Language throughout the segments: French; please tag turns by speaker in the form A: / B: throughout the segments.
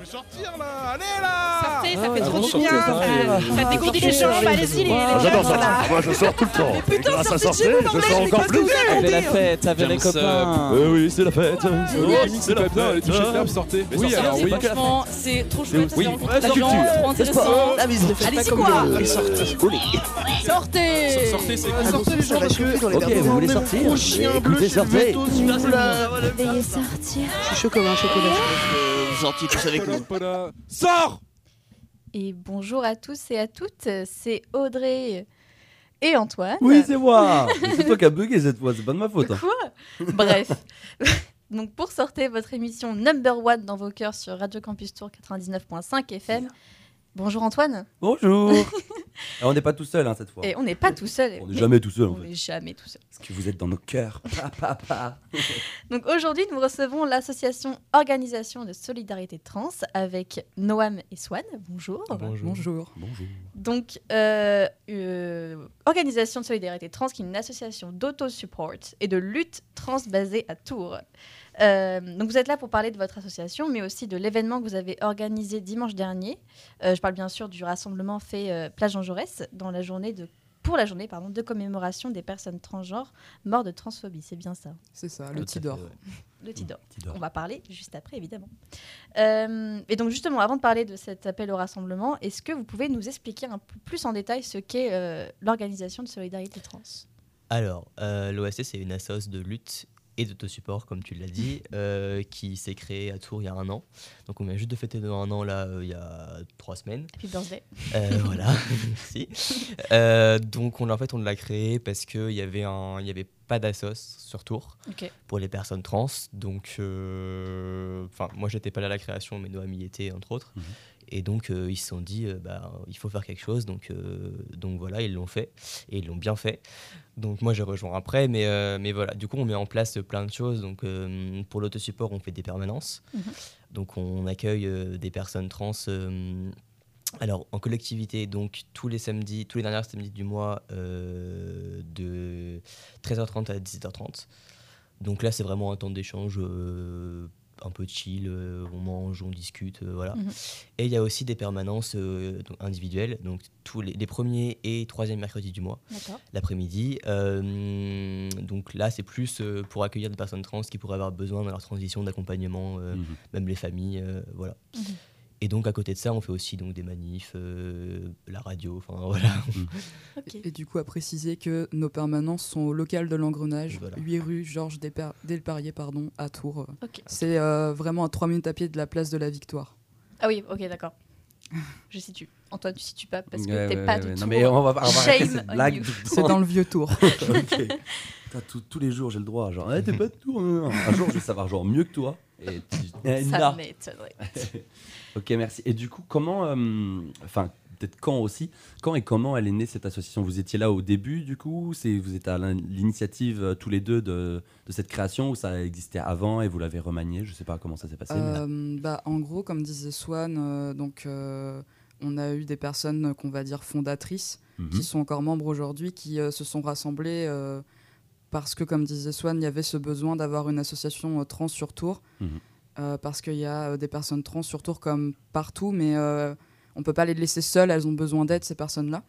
A: Je vais sortir là Allez là
B: Sortez, ça
C: Ah
B: fait trop du bien. Ça, dégourdit les jambes. Allez-y, les
C: Ah,
B: les
D: J'adore ça. Moi, je sors tout le temps. Et grâce à sortir, je sors encore plus.
C: Avec la fête, avec les copains.
D: Euh, oui, c'est la fête.
A: Oh,
D: c'est la
A: bien, allez, touchez le
D: fête.
A: câble, sortez Mais
E: Oui, alors
A: hein,
E: oui.
B: Franchement, c'est trop chouette. Ça
D: Oui,
B: fait rencontrer
D: la culture,
B: trop intéressant.
D: La.
B: Allez-y, quoi
E: Sortez
B: Sortez
E: c'est
A: Ah, Sortez les gens parce que
D: Ok, vous voulez sortir
A: Gros chien bleu chez le
F: sortir.
G: Je suis chaud comme un chocolat.
D: Gentil, tous avec nous.
A: Sors
F: Et bonjour à tous et à toutes, c'est Audrey et Antoine.
C: Oui, c'est moi. C'est toi qui as bugué cette fois, c'est pas de ma faute. hein.
F: Quoi? Bref. Donc pour sortir votre émission number one dans vos cœurs sur Radio Campus Tour 99.5 FM. Bonjour Antoine.
C: Bonjour. Alors, on n'est pas tout seul hein, cette fois.
F: Et on n'est pas tout seul.
C: On n'est jamais tout seul en
F: On
C: fait.
F: n'est jamais tout seul.
C: Parce que vous êtes dans nos cœurs.
F: Donc aujourd'hui, nous recevons l'association Organisation de Solidarité Trans avec Noam et Swan. Bonjour.
G: Bonjour.
C: Bonjour.
F: Donc, euh, euh, Organisation de Solidarité Trans, qui est une association d'auto-support et de lutte trans basée à Tours. Euh, donc, vous êtes là pour parler de votre association, mais aussi de l'événement que vous avez organisé dimanche dernier. Euh, je parle bien sûr du rassemblement fait euh, Plage Jean Jaurès dans la journée de, pour la journée pardon, de commémoration des personnes transgenres mortes de transphobie. C'est bien ça.
G: C'est ça, le Tidor.
F: Le Tidor.
C: Tidor.
F: On va parler juste après, évidemment. Euh, et donc, justement, avant de parler de cet appel au rassemblement, est-ce que vous pouvez nous expliquer un peu plus en détail ce qu'est euh, l'organisation de solidarité trans?
H: Alors, euh, l'OSC, c'est une assoce de lutte et d'autosupport, comme tu l'as dit, euh, qui s'est créée à Tours il y a un an. Donc, on vient juste de fêter un an, là, euh, il y a trois semaines.
F: Happy birthday.
H: Euh, voilà, merci. Euh, donc, on, en fait, on l'a créée parce qu'il y avait un... il y avait pas d'assos sur Tours pour les personnes trans. Donc, euh, enfin, moi, j'étais pas là à la création, mais Noam y était, entre autres.
C: Mhm.
H: Et donc, euh, ils se sont dit, euh, bah, il faut faire quelque chose. Donc, euh, donc voilà, ils l'ont fait. Et ils l'ont bien fait. Donc, moi, j'ai rejoint après. Mais, mais voilà, du coup, on met en place plein de choses. Donc, pour l'autosupport, on fait des permanences.
F: Mhm.
H: Donc, on accueille des personnes trans. alors, en collectivité, donc tous les samedis, tous les derniers samedis du mois, euh, de 13h30 à 17h30. Donc là, c'est vraiment un temps d'échange euh, un peu chill, euh, on mange, on discute, euh, voilà.
F: Mhm.
H: Et il y a aussi des permanences euh, individuelles, donc tous les, les premiers et troisième mercredis du mois, l'après-midi. Euh, donc là, c'est plus euh, pour accueillir des personnes trans qui pourraient avoir besoin dans leur transition d'accompagnement, euh,
C: Mhm.
H: même les familles, euh, voilà.
F: Mhm.
H: Et donc à côté de ça, on fait aussi donc des manifs, euh, la radio, enfin voilà.
F: Ok.
G: Et du coup, à préciser que nos permanences sont au local de l'engrenage,
H: Voilà.
G: 8 rue Georges Delparier pardon, à Tours. C'est euh, vraiment à 3 minutes à pied de la place de la Victoire.
F: Ah oui, ok, d'accord. Je situe. Antoine, tu situes pas parce que
C: Ouais,
F: t'es
C: ouais,
F: pas
C: ouais,
F: du
C: ouais.
F: tout.
C: Non, mais on va, on cette blague.
F: you.
G: C'est dans le vieux.
C: Putain, tous- les jours, j'ai le droit. Genre, Eh, t'es pas de tour. non. Un jour, je vais savoir genre mieux que toi. Et tu-
F: Ça m'étonnerait.
C: Ok, merci. Et du coup, comment, euh, enfin, peut-être quand aussi, quand et comment elle est née cette association? Vous étiez là au début, du coup C'est vous êtes à l'in- l'initiative euh, tous les deux de, de cette création ou ça existait avant et vous l'avez remanié Je sais pas comment ça s'est passé. mais-
G: Euh, bah, en gros, comme disait Swan, donc, on a eu des personnes qu'on va dire fondatrices
C: Mhm.
G: qui sont encore membres aujourd'hui, qui se sont rassemblés euh, parce que, comme disait Swan, il y avait ce besoin d'avoir une association trans sur Tours.
C: Mhm.
G: Parce qu'il y a euh, des personnes trans sur Tours comme partout, mais euh, on peut pas les laisser seules, elles ont besoin d'aide, ces personnes-là.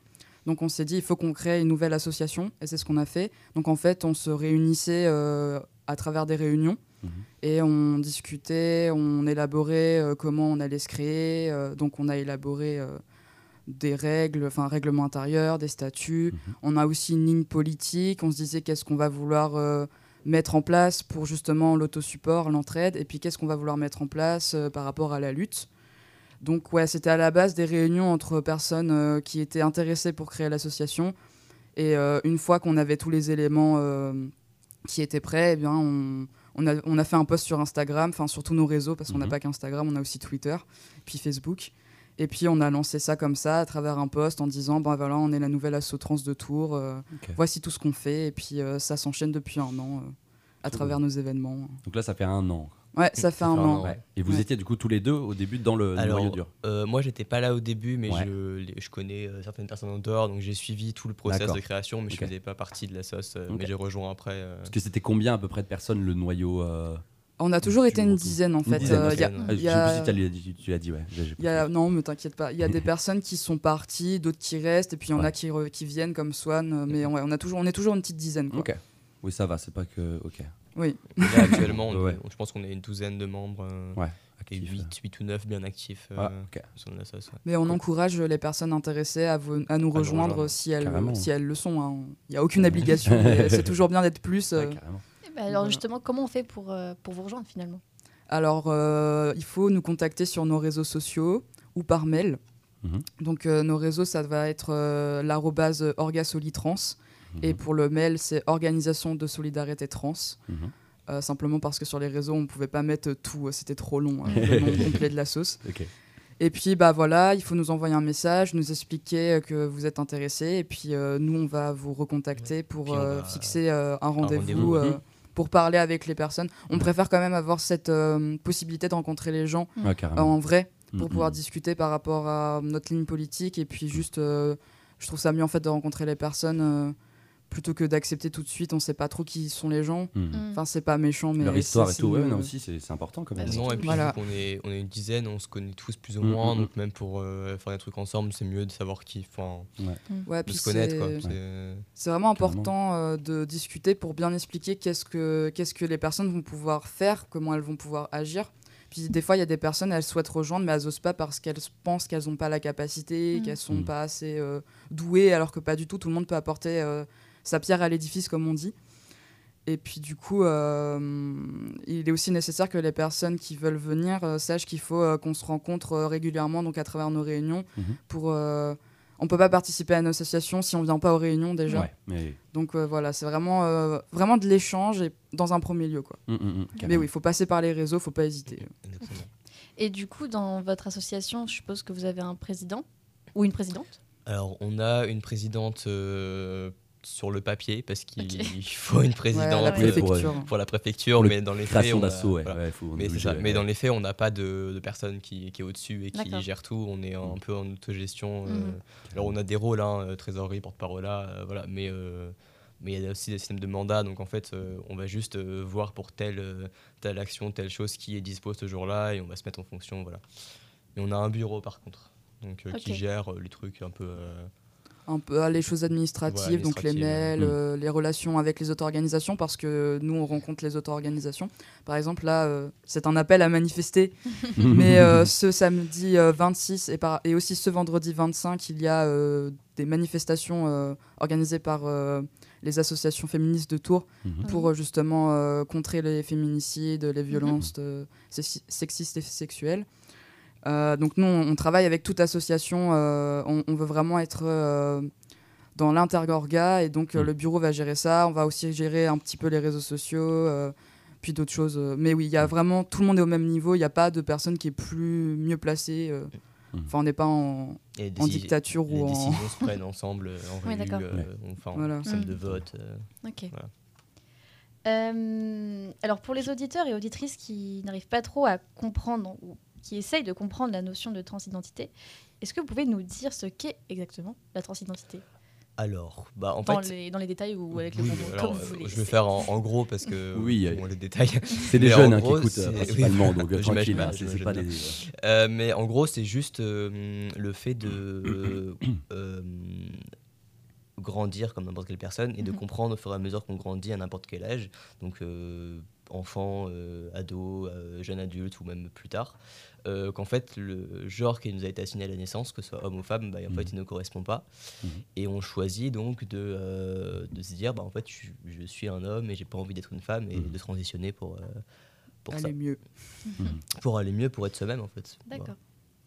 G: Donc on s'est dit, il faut qu'on crée une nouvelle association, et c'est ce qu'on a fait. Donc en fait, on se réunissait euh, à travers des réunions,
C: Mhm.
G: et on discutait, on élaborait euh, comment on allait se créer. euh, donc on a élaboré euh, des règles, enfin règlement intérieur, des statuts.
C: Mhm.
G: On a aussi une ligne politique. On se disait qu'est-ce qu'on va vouloir euh, mettre en place pour justement l'autosupport, l'entraide, et puis qu'est-ce qu'on va vouloir mettre en place euh, par rapport à la lutte. Donc ouais, c'était à la base des réunions entre personnes euh, qui étaient intéressées pour créer l'association. Et euh, une fois qu'on avait tous les éléments qui étaient prêts, eh bien on, on a, on a fait un post sur Instagram, enfin sur tous nos réseaux, parce qu'on n'a
C: Mhm.
G: pas qu'Instagram, on a aussi Twitter, puis Facebook. Et puis on a lancé ça comme ça, à travers un post, en disant, ben voilà, on est la nouvelle asso trans de Tours, euh, voici tout ce qu'on fait. Et puis euh, ça s'enchaîne depuis un an, euh, à travers nos événements.
C: Donc là, ça fait un an.
G: Ouais, ça fait un an.
C: Ouais. Et vous
G: Ouais.
C: étiez du coup tous les deux au début dans le
H: Alors,
C: noyau dur.
H: Euh, moi, j'étais pas là au début, mais
C: Ouais.
H: je, je connais euh, certaines personnes en dehors, donc j'ai suivi tout le process de création, mais
C: Ok.
H: je faisais pas partie de la sauce, euh,
C: Ok.
H: mais j'ai rejoint après. euh.
C: Parce que c'était combien à peu près de personnes le noyau euh,
G: On a toujours été une dizaine en fait. Euh,
C: ok.
G: il y a-
H: dizaine,
C: Ah, tu l'as dit, ouais.
G: y a, non, mais t'inquiète pas. Il y a des personnes qui sont parties, d'autres qui restent, et puis il y en
C: Ouais.
G: a qui, re- qui viennent comme Swan. euh, Mais ouais, on, a toujours, on est toujours une petite dizaine. Quoi.
C: Ok. Oui, ça va, c'est pas que. Ok.
G: Oui.
H: Là, actuellement, on
C: Ouais.
H: est- je pense qu'on est une douzaine de membres. euh,
C: Ouais.
H: Et
C: Actif.
H: 8, 8 ou 9 bien actifs euh,
C: Ah,
H: sur ouais.
G: Mais on encourage les personnes intéressées à, nous rejoindre
H: rejoindre.
G: si elles,
C: Carrément.
G: si elles le sont. hein. Il n'y a aucune obligation. c'est toujours bien d'être plus. euh.
C: Ouais, carrément.
F: Alors
G: Voilà.
F: justement, comment on fait pour, euh, pour vous rejoindre finalement?
G: Alors, euh, il faut nous contacter sur nos réseaux sociaux ou par mail.
C: Mhm.
G: Donc, euh, nos réseaux, ça va être euh, l'arrobase orgasolitrans. Et
C: Mhm.
G: pour le mail, c'est Organisation de Solidarité Trans.
C: Mhm.
G: Euh, simplement parce que sur les réseaux, on ne pouvait pas mettre tout, c'était trop long, hein, le nom complet de la sauce. Et puis, bah voilà, il faut nous envoyer un message, nous expliquer que vous êtes intéressé, et puis euh, nous, on va vous recontacter pour euh,
H: va-
G: fixer euh, un rendez-vous. Pour parler avec les personnes. On préfère quand même avoir cette euh, possibilité de rencontrer les gens
C: Ouais,
G: euh, en vrai pour
C: Mhm.
G: pouvoir discuter par rapport à notre ligne politique, et puis juste, euh, je trouve ça mieux en fait de rencontrer les personnes. Plutôt que d'accepter tout de suite, on sait pas trop qui sont les gens.
C: Mhm.
F: Mm.
G: Enfin, c'est pas méchant, mais
C: Leur histoire et tout, ouais, non, aussi, c'est important quand même.
F: Bah,
H: Non, et puis
G: Voilà.
H: vu qu'on est, on est une dizaine, on se connaît tous plus ou
C: Mm,
H: moins,
C: mm,
H: donc même pour euh, faire des trucs ensemble, c'est mieux de savoir qui, enfin,
G: Ouais,
H: de
G: puis
H: se connaître quoi.
G: c'est- vraiment important euh, de discuter pour bien expliquer qu'est-ce que, qu'est-ce que les personnes vont pouvoir faire, comment elles vont pouvoir agir. Puis des fois, il y a des personnes, elles souhaitent rejoindre, mais elles osent pas parce qu'elles pensent qu'elles n'ont pas la capacité, qu'elles sont pas assez euh, douées, alors que pas du tout. Tout le monde peut apporter euh, sa pierre à l'édifice, comme on dit. Et puis du coup, euh, il est aussi nécessaire que les personnes qui veulent venir euh, sachent qu'il faut euh, qu'on se rencontre euh, régulièrement, donc à travers nos réunions,
C: Mhm.
G: pour euh, on peut pas participer à une association si on vient pas aux réunions déjà.
C: Ouais, mais.
G: Donc euh, voilà, c'est vraiment, euh, vraiment de l'échange et dans un premier lieu. Quoi.
C: Mhm, mhm,
G: Mais
C: carrément.
G: oui, il faut passer par les réseaux, faut pas hésiter.
F: Et du coup, dans votre association, je suppose que vous avez un président ou une présidente?
H: Alors, on a une présidente euh, sur le papier, parce qu'il faut une
G: Ouais,
H: présidente
C: pour,
G: préfecture.
H: pour la préfecture, mais dans les faits, on a-
C: d'assaut, ouais.
H: voilà.
C: ouais, faut- on est
H: Mais, c'est
C: obligé,
H: ça.
C: ouais.
H: mais dans les faits, on n'a pas de, de personne qui, qui est au-dessus et qui gère tout. On est un
C: Mhm.
H: peu en autogestion. euh,
F: Mhm.
H: Alors, on a des rôles, hein, euh, trésorerie, porte-parole, là, euh, voilà, mais euh, mais il y a aussi des systèmes de mandat. Donc, en fait, euh, on va juste euh, voir pour telle, euh, telle action, telle chose qui est dispo ce jour-là et on va se mettre en fonction. Voilà. Et on a un bureau, par contre, donc, euh, qui gère euh, les trucs un peu.
G: Un peu ah, les choses administratives,
H: Ouais,
G: donc les mails,
C: Mm.
G: euh, les relations avec les auto-organisations, parce que nous, on rencontre les auto-organisations. Par exemple, là, euh, c'est un appel à manifester. Mais euh, ce samedi euh, 26 et, par- et aussi ce vendredi 25, il y a euh, des manifestations euh, organisées par euh, les associations féministes de Tours
C: Mhm.
G: pour euh, justement euh, contrer les féminicides, les violences sexi- sexistes et sexuelles. Euh, donc nous, on, travaille avec toute association, euh, on, on veut vraiment être euh, dans l'intergorga et donc
C: Mm.
G: le bureau va gérer ça. On va aussi gérer un petit peu les réseaux sociaux, euh, puis d'autres choses. Mais oui, il y a vraiment, tout le monde est au même niveau, il n'y a pas de personne qui est plus mieux placée. euh.
C: Mm.
G: Enfin, on n'est pas en,
H: et les
G: en
H: déci-
G: dictature
H: Les
G: ou en...
H: décisions se prennent ensemble en
F: Oui,
H: réu,
F: d'accord.
H: euh,
C: Ouais.
H: enfin,
G: Voilà.
H: en salle
F: Mm.
H: de vote. euh.
F: Ok.
H: Voilà.
F: Euh, alors pour les auditeurs et auditrices qui n'arrivent pas trop à comprendre ou qui essayent de comprendre la notion de transidentité, est-ce que vous pouvez nous dire ce qu'est exactement la transidentité?
H: Alors, bah, en
F: dans,
H: fait.
F: les, dans les détails ou avec le
H: oui,
F: mot,
H: alors,
F: comme vous voulez.
H: je vais faire en, en gros parce que
C: Oui,
H: bon, les détails.
C: C'est des jeunes
H: en
C: hein, qui
H: gros,
C: écoutent euh, principalement, donc
H: J'imagine
C: tranquille, hein, c'est pas des.
H: Euh, mais en gros, c'est juste euh, le fait de euh, euh, grandir comme n'importe quelle personne et de
F: Mhm.
H: comprendre au fur et à mesure qu'on grandit à n'importe quel âge, donc euh, enfant, euh, ado, euh, jeune adulte ou même plus tard, euh, qu'en fait le genre qui nous a été assigné à la naissance, que ce soit homme ou femme, bah, en
C: Mhm.
H: fait il ne correspond pas.
C: Mhm.
H: Et on choisit donc de, euh, de se dire, bah, en fait je, je suis un homme et j'ai pas envie d'être une femme et
C: Mhm.
H: de transitionner pour, euh, pour ça,
G: Aller mieux.
H: pour aller mieux, pour être soi-même en fait. Voilà.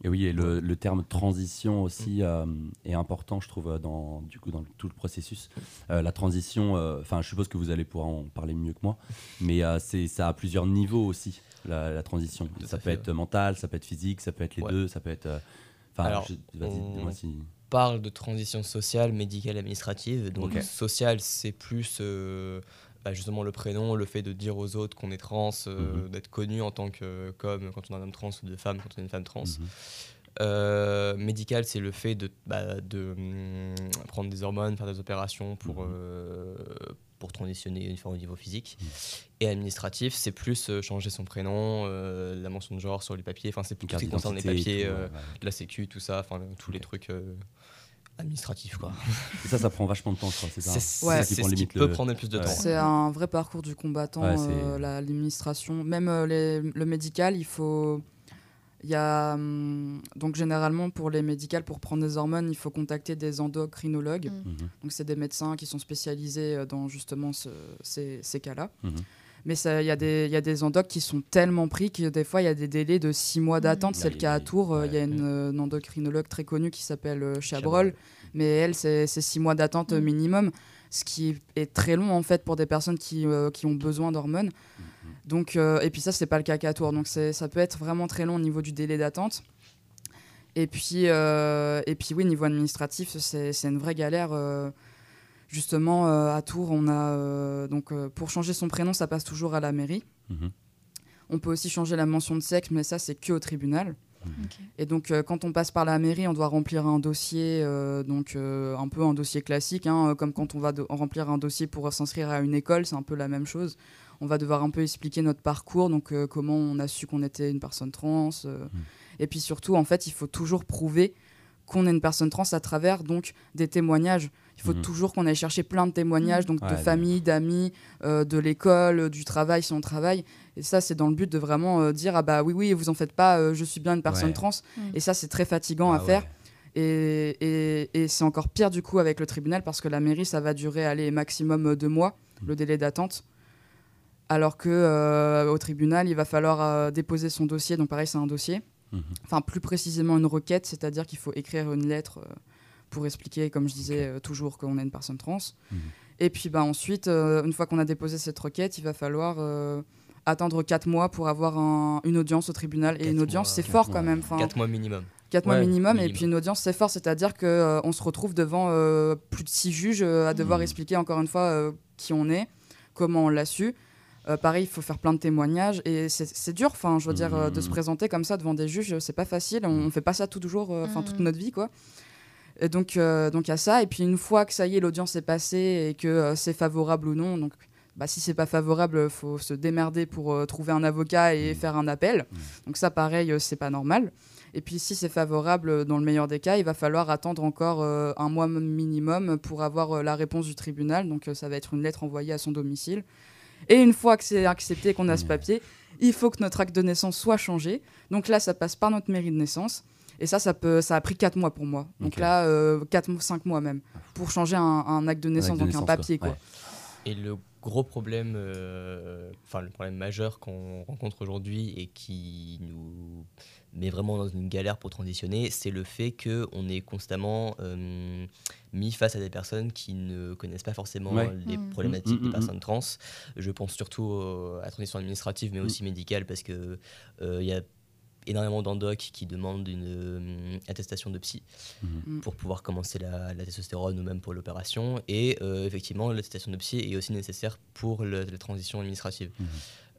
C: Et oui, et le, le terme transition aussi euh, est important, je trouve, euh, dans, du coup, dans tout le processus. Euh, la transition, euh, enfin, je suppose que vous allez pouvoir en parler mieux que moi, mais c'est, ça a plusieurs niveaux aussi, la, la transition.
H: Tout
C: ça peut
H: fait,
C: être mental, ça peut être physique, ça peut être les
H: Ouais.
C: deux, ça peut être. Enfin, vas-y, si.
H: parle de transition sociale, médicale, administrative. Donc
C: Ok.
H: sociale, c'est plus bah, justement le prénom, le fait de dire aux autres qu'on est trans, euh,
C: Mhm.
H: d'être connu en tant que comme quand on est un homme trans ou de femme quand on est une femme trans.
C: Mhm.
H: Euh, médical, c'est le fait de, bah, de hum, prendre des hormones, faire des opérations pour,
C: Mhm.
H: euh, pour transitionner une fois au niveau physique. Et administratif, c'est plus euh, changer son prénom, la mention de genre sur les papiers, enfin c'est tout ce qui concerne les papiers,
C: tout, ouais, ouais.
H: de la sécu, tout ça, enfin tous les trucs administratifs quoi.
C: Et ça, ça prend vachement de temps, je crois. C'est ça.
H: C'est
G: Ouais.
C: ça
H: c'est
C: qui prend
H: ce qui peut
C: le-
H: prendre plus de temps.
G: C'est un vrai parcours du combattant,
C: Ouais,
G: euh, la- l'administration. Même euh, les- le médical, il faut. Il y a. hum, donc, généralement, pour les médicales, pour prendre des hormones, il faut contacter des endocrinologues.
F: Mm.
C: Mhm.
G: Donc, c'est des médecins qui sont spécialisés euh, dans justement ce- ces, ces cas-là.
C: Mhm.
G: Mais il y, a des- y a des endocs qui sont tellement pris que des fois, il y a des délais de six mois d'attente.
C: Mhm.
G: C'est le cas à Tours. euh, Il y a une, euh, une endocrinologue très connue qui s'appelle euh,
C: Chabrol.
G: Chabrol. Mais elle, c'est six mois d'attente
F: Mhm.
G: minimum. Ce qui est très long, en fait, pour des personnes qui, euh, qui ont besoin d'hormones. Donc, euh, et puis ça, c'est pas le cas qu'à Tours. Donc, ça peut être vraiment très long au niveau du délai d'attente. Et puis, euh, et puis, oui, niveau administratif, c'est c'est une vraie galère. Justement, euh, à Tours, on a. euh, donc, euh, pour changer son prénom, ça passe toujours à la mairie.
C: Mhm.
G: On peut aussi changer la mention de sexe, mais ça, c'est que au tribunal.
F: Ok.
G: Et donc, euh, quand on passe par la mairie, on doit remplir un dossier, euh, donc euh, un peu un dossier classique, hein, comme quand on va remplir un dossier pour s'inscrire à une école, c'est un peu la même chose. On va devoir un peu expliquer notre parcours, donc euh, comment on a su qu'on était une personne trans. euh. Et puis surtout, en fait, il faut toujours prouver qu'on est une personne trans à travers donc des témoignages. Il faut
C: Mhm.
G: toujours qu'on aille chercher plein de témoignages, donc
C: Ouais,
G: de famille, d'amis, euh, de l'école, euh, du travail si on travaille. Et ça, c'est dans le but de vraiment euh, dire ah bah oui oui, vous en faites pas, euh, je suis bien une personne
C: Ouais.
G: trans.
F: Mm.
G: Et ça, c'est très fatigant
C: Ah
G: à faire.
C: ouais.
G: Et, et- et c'est encore pire du coup avec le tribunal parce que la mairie, ça va durer aller maximum deux mois,
C: Mm.
G: le délai d'attente. Alors que euh, au tribunal, il va falloir euh, déposer son dossier. Donc pareil, c'est un dossier.
C: Mhm.
G: Enfin, plus précisément une requête, c'est-à-dire qu'il faut écrire une lettre euh, pour expliquer, comme je disais euh, toujours, qu'on est une personne trans.
C: Mhm.
G: Et puis bah, ensuite, euh, une fois qu'on a déposé cette requête, il va falloir euh, attendre quatre mois pour avoir un- une audience au tribunal. Et une audience, c'est fort
C: mois.
G: quand même. Enfin,
H: 4 mois minimum.
G: 4 mois minimum, et puis une audience c'est fort, c'est-à-dire qu'on on se retrouve devant euh, plus de six juges euh, à devoir
C: Mhm.
G: expliquer encore une fois euh, qui on est, comment on l'a su. Euh, pareil, il faut faire plein de témoignages et c'est dur, enfin, je veux dire, euh, de se
C: Mhm.
G: présenter comme ça devant des juges, c'est pas facile, on, on fait pas ça tout toujours, euh, enfin toute notre vie quoi. Et donc, euh, donc a ça, et puis une fois que ça y est, l'audience est passée et que euh, c'est favorable ou non, donc bah, si c'est pas favorable, faut se démerder pour euh, trouver un avocat et
C: Mhm.
G: faire un appel.
C: Mhm.
G: Donc ça, pareil, euh, c'est pas normal. Et puis si c'est favorable, dans le meilleur des cas, il va falloir attendre encore euh, un mois minimum pour avoir la réponse du tribunal. Donc ça va être une lettre envoyée à son domicile. Et une fois que c'est accepté, qu'on a ce
C: Ouais.
G: papier, il faut que notre acte de naissance soit changé. Donc là, ça passe par notre mairie de naissance. Et ça, ça, peut, ça a pris 4 mois pour moi. Donc
C: Ok.
G: là, 4, 5 mois même. Pour changer un, un acte de naissance,
C: acte de
G: donc
C: naissance,
G: un papier.
C: quoi.
G: Quoi.
H: Et le gros problème, euh, enfin le problème majeur qu'on rencontre aujourd'hui et qui nous met vraiment dans une galère pour transitionner, c'est le fait qu'on est constamment euh, mis face à des personnes qui ne connaissent pas forcément
C: Ouais.
H: les
F: Mm.
H: problématiques
C: Mm, mm,
H: des personnes trans. Je pense surtout euh, à la transition administrative, mais
C: Mm.
H: aussi médicale, parce que euh, il y a énormément d'endocs qui demandent une euh, attestation de psy
C: Mhm.
H: Pour pouvoir commencer la, la testostérone ou même pour l'opération. Et euh, effectivement, l'attestation de psy est aussi nécessaire pour le- la transition administrative.
C: Mhm.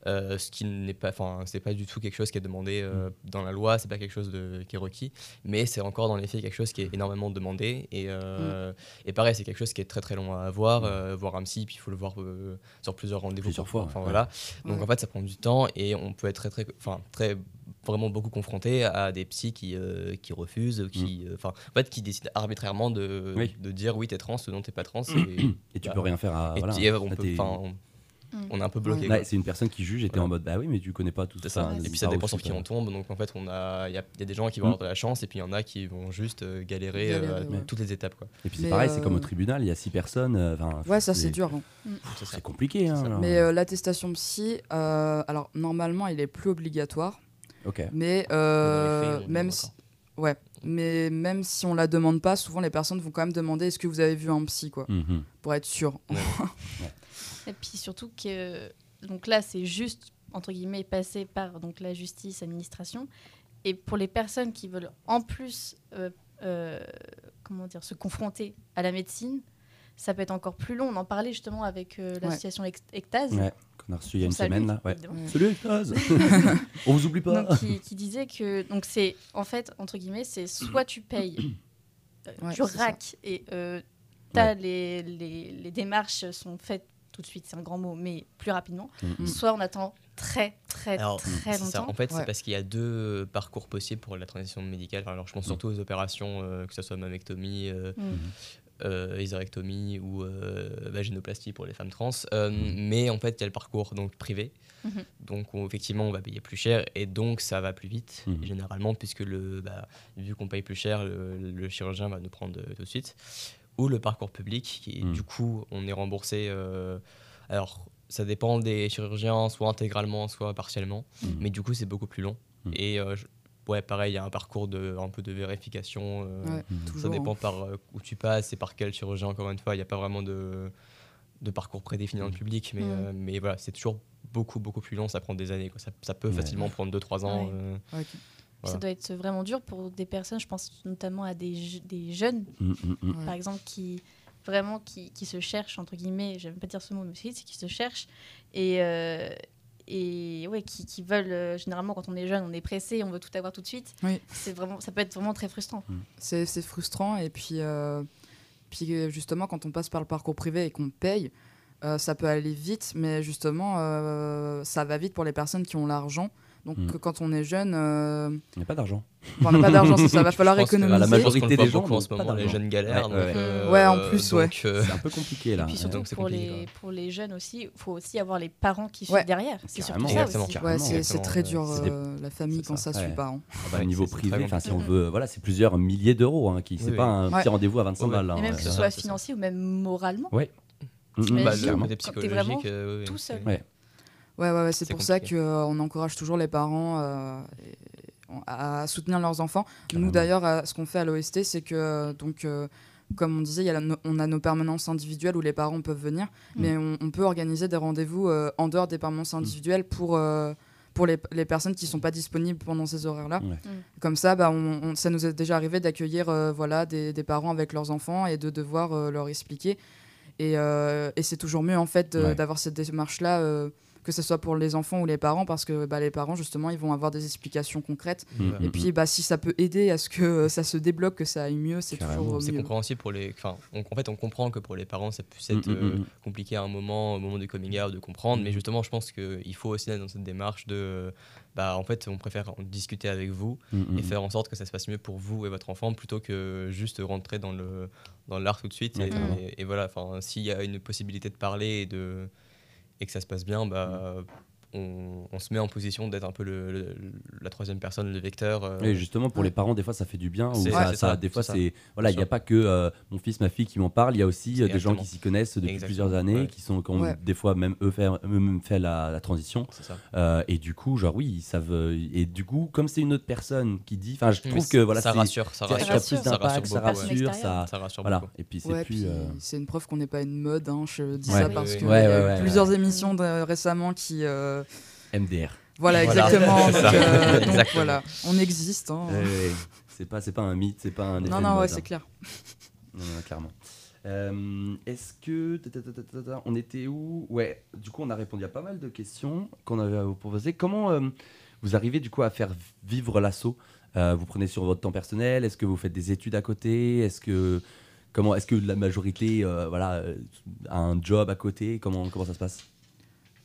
H: Euh, ce qui n'est pas, enfin, c'est pas du tout quelque chose qui est demandé euh, dans la loi, c'est pas quelque chose de, qui est requis, mais c'est encore dans les faits quelque chose qui est énormément demandé. Et, euh, et pareil, c'est quelque chose qui est très très long à avoir, voir un psy, puis il faut le voir sur plusieurs rendez-vous.
C: Plusieurs fois,
H: Enfin
C: ouais.
H: voilà. Donc en fait, ça prend du temps et on peut être très très, enfin très vraiment beaucoup confronté à des psys qui, euh, qui refusent, qui, euh, enfin, en fait, qui décident arbitrairement de,
C: Mm. Oui.
H: de dire oui, t'es trans, non, t'es pas trans. Et,
C: Et tu
H: Bah,
C: peux rien faire à.
H: et
C: voilà.
H: on, peut, enfin, on,
F: Mm.
H: on est un peu bloqué.
G: Ouais.
C: Ouais, c'est une personne qui juge et t'es
H: Voilà.
C: en mode bah oui, mais tu connais pas tout ça.
H: ça.
C: vas-y,
H: Et puis ça dépend sur qui on tombe. Donc en fait, on a, il y a, il y a des gens qui vont
C: Mm.
H: avoir de la chance et puis il y en a qui vont juste euh, galérer,
G: Galérer,
H: euh, à
G: ouais.
H: toutes les étapes. Quoi.
C: Et puis c'est pareil, c'est
G: euh,
C: comme au tribunal, il y a six personnes. euh,
G: Ouais, ça,
C: c'est-
G: c'est dur. hein.
H: C'est
C: compliqué. Hein.
G: Mais euh, l'attestation psy, euh, alors normalement, il est plus obligatoire.
C: Ok.
G: Mais, euh,
H: faits,
G: même si, ouais, mais même si on la demande pas, souvent les personnes vont quand même demander est-ce que vous avez vu un psy quoi,
C: Mhm.
G: pour être sûr.
F: Et puis surtout que donc là c'est juste entre guillemets passer par donc la justice, administration. Et pour les personnes qui veulent en plus euh, euh, comment dire se confronter à la médecine, ça peut être encore plus long. On en parlait justement avec euh, l'association Ectase.
C: Ouais. qu'on a reçu il y a une semaine là. Ouais. Salut Naz On vous oublie pas
F: Donc, qui, qui disait que donc c'est en fait entre guillemets c'est soit tu payes euh,
G: Ouais,
F: tu raques et euh, t'as les, les, les démarches sont faites tout de suite c'est un grand mot mais plus rapidement
C: Mm, mm.
F: soit on attend très très
H: Alors,
F: très
H: ça.
F: longtemps
H: En fait,
G: Ouais.
H: c'est parce qu'il y a deux parcours possibles pour la transition médicale. Alors, je pense
C: Mm.
H: surtout aux opérations, euh, que ce soit mammectomie, euh,
F: Mm.
H: euh, ou euh, vaginoplastie pour les femmes trans. Euh, Mais en fait, il y a le parcours donc privé.
F: Mhm.
H: Donc, on- effectivement, on va payer plus cher et donc ça va plus vite,
C: Mhm.
H: généralement, puisque le, bah, vu qu'on paye plus cher, le, le chirurgien va nous prendre euh, tout de suite. Ou le parcours public, qui
C: Mhm.
H: du coup, on est remboursé. euh, alors, ça dépend des chirurgiens, soit intégralement, soit partiellement.
C: Mhm.
H: Mais du coup, c'est beaucoup plus long.
C: Mhm.
H: Et euh, je- ouais, pareil, il y a un parcours de, un peu de vérification. euh,
G: Ouais.
H: Ça dépend par euh, où tu passes et par quel chirurgien, encore une fois. Il n'y a pas vraiment de, de parcours prédéfini dans le public. Mais, mais voilà, c'est toujours beaucoup, beaucoup plus long. Ça prend des années. Quoi. Ça, ça peut
C: Ouais.
H: facilement prendre 2-3 ans.
F: Ouais.
H: euh.
F: Ça doit être vraiment dur pour des personnes je pense notamment à des, je- des jeunes
C: Mm, mm, mm.
F: Par exemple qui vraiment qui, qui se cherchent entre guillemets j'aime pas dire ce mot mais c'est qui se cherchent et euh, et ouais qui, qui veulent euh, généralement quand on est jeune on est pressé on veut tout avoir tout de suite
G: Oui.
F: c'est vraiment ça peut être vraiment très frustrant
G: C'est c'est frustrant et puis, euh, puis justement quand on passe par le parcours privé et qu'on paye, euh, ça peut aller vite, mais justement euh, ça va vite pour les personnes qui ont l'argent. Donc
C: Mm.
G: que quand on est jeune, euh,
C: Il n'y a pas d'argent.
G: on n'a pas d'argent, c'est ça va falloir économiser.
C: la majorité
H: qu'on le
C: des gens
H: en ce
C: pas
H: moment, les jeunes galèrent.
C: Ouais,
H: donc,
C: ouais.
H: euh,
G: Ouais, en plus,
H: donc,
G: ouais.
H: euh,
C: C'est un peu compliqué là.
F: et puis surtout
H: c'est
F: pour
H: compliqué,
F: les pour les jeunes aussi il faut aussi avoir les parents qui suivent
G: Ouais.
F: derrière c'est surtout ça aussi
G: Ouais, c'est- très
H: ouais.
G: dur euh, la famille quand
H: ça,
G: suit
C: ouais.
G: pas. hein.
C: Ah bah,
H: Ouais,
C: au niveau privé, si on veut, voilà, c'est plusieurs milliers d'euros, hein, qui c'est
H: Oui,
C: pas un
G: oui.
C: petit rendez-vous à 25
H: Ouais,
C: balles. là,
F: et même
C: hein,
F: que
C: ouais.
F: ce soit financier ou même moralement
C: Mm, mm,
H: Bah,
C: bah,
H: le côté
F: t'es vraiment
H: psychologique. euh, oui,
F: tout seul.
C: Ouais.
G: Ouais, c'est pour ça qu'on encourage toujours les parents euh, à soutenir leurs enfants.
C: Carrément.
G: Nous, d'ailleurs, euh, ce qu'on fait à l'OST, c'est que, euh, donc, euh, comme on disait, il y a la no- on a nos permanences individuelles où les parents peuvent venir,
C: Mm.
G: mais on, on peut organiser des rendez-vous euh, en dehors des permanences individuelles pour, euh, pour les, les personnes qui ne sont pas disponibles pendant ces horaires-là.
C: Ouais.
G: Comme ça, bah, on- on- ça nous est déjà arrivé d'accueillir euh, voilà, des, des parents avec leurs enfants et de devoir euh, leur expliquer. Et, euh, et c'est toujours mieux en fait
C: Ouais.
G: d'avoir cette démarche-là, euh, que ce soit pour les enfants ou les parents, parce que bah, les parents, justement, ils vont avoir des explications concrètes.
C: Mm,
G: Et puis, bah, si ça peut aider à ce que euh, ça se débloque, que ça aille mieux, c'est toujours
H: C'est
G: mieux.
H: compréhensible pour les. Enfin, on- en fait, on comprend que pour les parents, ça puisse être
C: Mm, mm,
H: euh, compliqué à un moment, au moment du coming out, de comprendre. Mais justement, je pense qu'il faut aussi être dans cette démarche de. Bah, en fait, on préfère en discuter avec vous et faire en sorte que ça se passe mieux pour vous et votre enfant plutôt que juste rentrer dans le dans l'art tout de suite. Et, et- et voilà, enfin, s'il y a une possibilité de parler et de et que ça se passe bien, bah. On, on se met en position d'être un peu le, le- la troisième personne, le vecteur. euh,
C: Et justement, pour
G: Ouais.
C: les parents, des fois, ça fait du bien. Ou ça, ça-
H: ça,
C: des fois,
H: c'est
C: voilà, il n'y a pas que euh, mon fils, ma fille qui m'en parlent. Il y a aussi euh, des gens qui s'y connaissent depuis
H: Exactement,
C: plusieurs années,
H: ouais.
C: qui sont, qui ont
G: Ouais.
C: des fois même eux fait, eux-mêmes fait la, la transition. Euh, et du coup, genre oui, ils savent. Et du coup, comme c'est une autre personne qui dit, enfin, je trouve que voilà,
H: ça rassure, ça rassure,
C: plus
H: ça
C: d'impact,
H: rassure
C: ça rassure, ça. Voilà. Et puis c'est plus.
G: une preuve qu'on n'est pas une mode. hein, je dis ça parce
C: ouais,
G: plusieurs émissions récemment qui. Euh,
C: MDR.
G: Voilà, exactement. Donc, euh, donc voilà, on existe. hein.
C: C'est pas, c'est pas un mythe, c'est pas un.
G: non, non, ouais,
C: hein.
G: c'est clair.
C: Non, non, clairement. Euh, Est-ce que. On était où? Ouais, du coup, on a répondu à pas mal de questions qu'on avait à vous proposer. Comment vous arrivez du coup à faire vivre l'assaut? Vous prenez sur votre temps personnel Est-ce que vous faites des études à côté? Est-ce que. Comment est-ce que la majorité voilà, a un job à côté? Comment, comment ça se passe?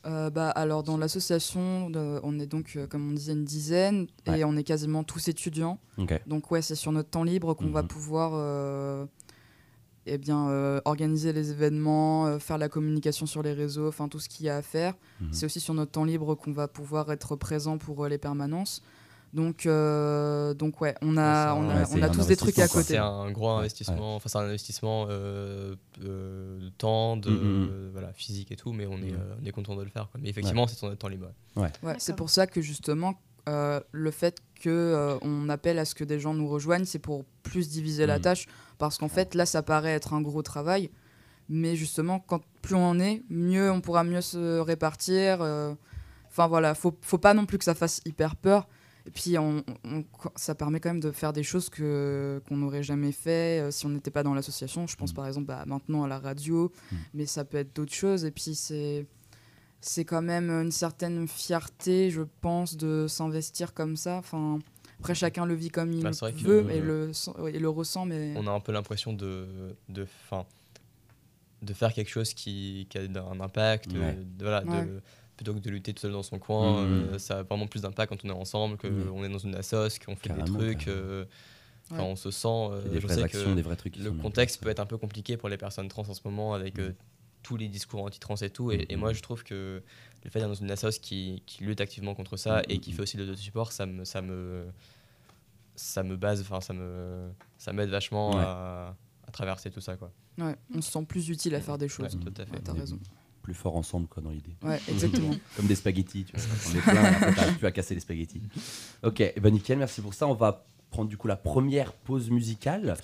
G: Euh, bah, alors, dans l'association, on est donc, euh, comme on disait, une dizaine
C: Ouais.
G: et on est quasiment tous étudiants. Donc, ouais, c'est sur notre temps libre qu'on va
C: Mhm.
G: pouvoir euh, eh bien, organiser les événements, faire la communication sur les réseaux, enfin tout ce qu'il y a à faire.
C: Mhm.
G: C'est aussi sur notre temps libre qu'on va pouvoir être présent pour les permanences. Donc, euh, donc ouais, on a, on a,
C: ouais,
G: on a tous des trucs à côté.
H: C'est un gros investissement, enfin c'est un investissement euh, euh, de temps, de
C: Mm, mm,
H: euh, voilà, physique et tout, mais on est,
C: Mm.
H: euh, on est content de le faire. quoi. Mais effectivement, c'est notre temps libre.
G: C'est pour ça que justement, euh, le fait que euh, on appelle à ce que des gens nous rejoignent, c'est pour plus diviser la tâche. Parce qu'en fait, là, ça paraît être un gros travail. Mais justement, quand plus on en est, mieux on pourra mieux se répartir. euh. Enfin voilà, faut, faut pas non plus que ça fasse hyper peur. Et puis, on, on- ça permet quand même de faire des choses que qu'on n'aurait jamais fait euh, si on n'était pas dans l'association. Je pense
C: Mhm.
G: par exemple bah, maintenant à la radio,
C: Mhm.
G: mais ça peut être d'autres choses. Et puis, c'est c'est quand même une certaine fierté, je pense, de s'investir comme ça. Enfin, après, chacun le vit comme il
H: Bah,
G: veut
H: euh,
G: et, le, sent- et le ressent, mais
H: On a un peu l'impression de, de, fin, de faire quelque chose qui, qui a un impact,
C: Ouais.
H: de- voilà,
G: Ouais.
H: de- plutôt que de lutter tout seul dans son coin.
C: Mhm.
H: euh, ça a vraiment plus d'impact quand on est ensemble, qu'on
C: Mhm.
H: est dans une assoce, qu'on fait
C: Carrément,
H: des trucs. euh, enfin,
G: Ouais.
H: on se sent. euh,
C: des
H: je
C: vraies
H: sais
C: actions,
H: que
C: des vrais trucs.
H: le contexte peut être un peu compliqué pour les personnes trans en ce moment avec euh, tous les discours anti-trans et tout. Et, et moi, je trouve que le fait d'être dans une assoce qui, qui lutte activement contre ça et qui fait aussi le support, ça me, ça me, ça me base, enfin, ça me, ça m'aide vachement
C: Ouais.
H: à, à traverser tout ça, quoi.
G: ouais, on se sent plus utile à faire des choses.
H: Ouais, tout à fait.
G: Ouais, t'as
C: On est
G: raison.
C: Plus fort ensemble, quoi, dans l'idée.
G: Ouais, exactement.
C: Comme des spaghettis, tu vois. On est plein, plus à casser les spaghettis. Ok, eh ben nickel, merci pour ça. On va prendre du coup la première pause musicale.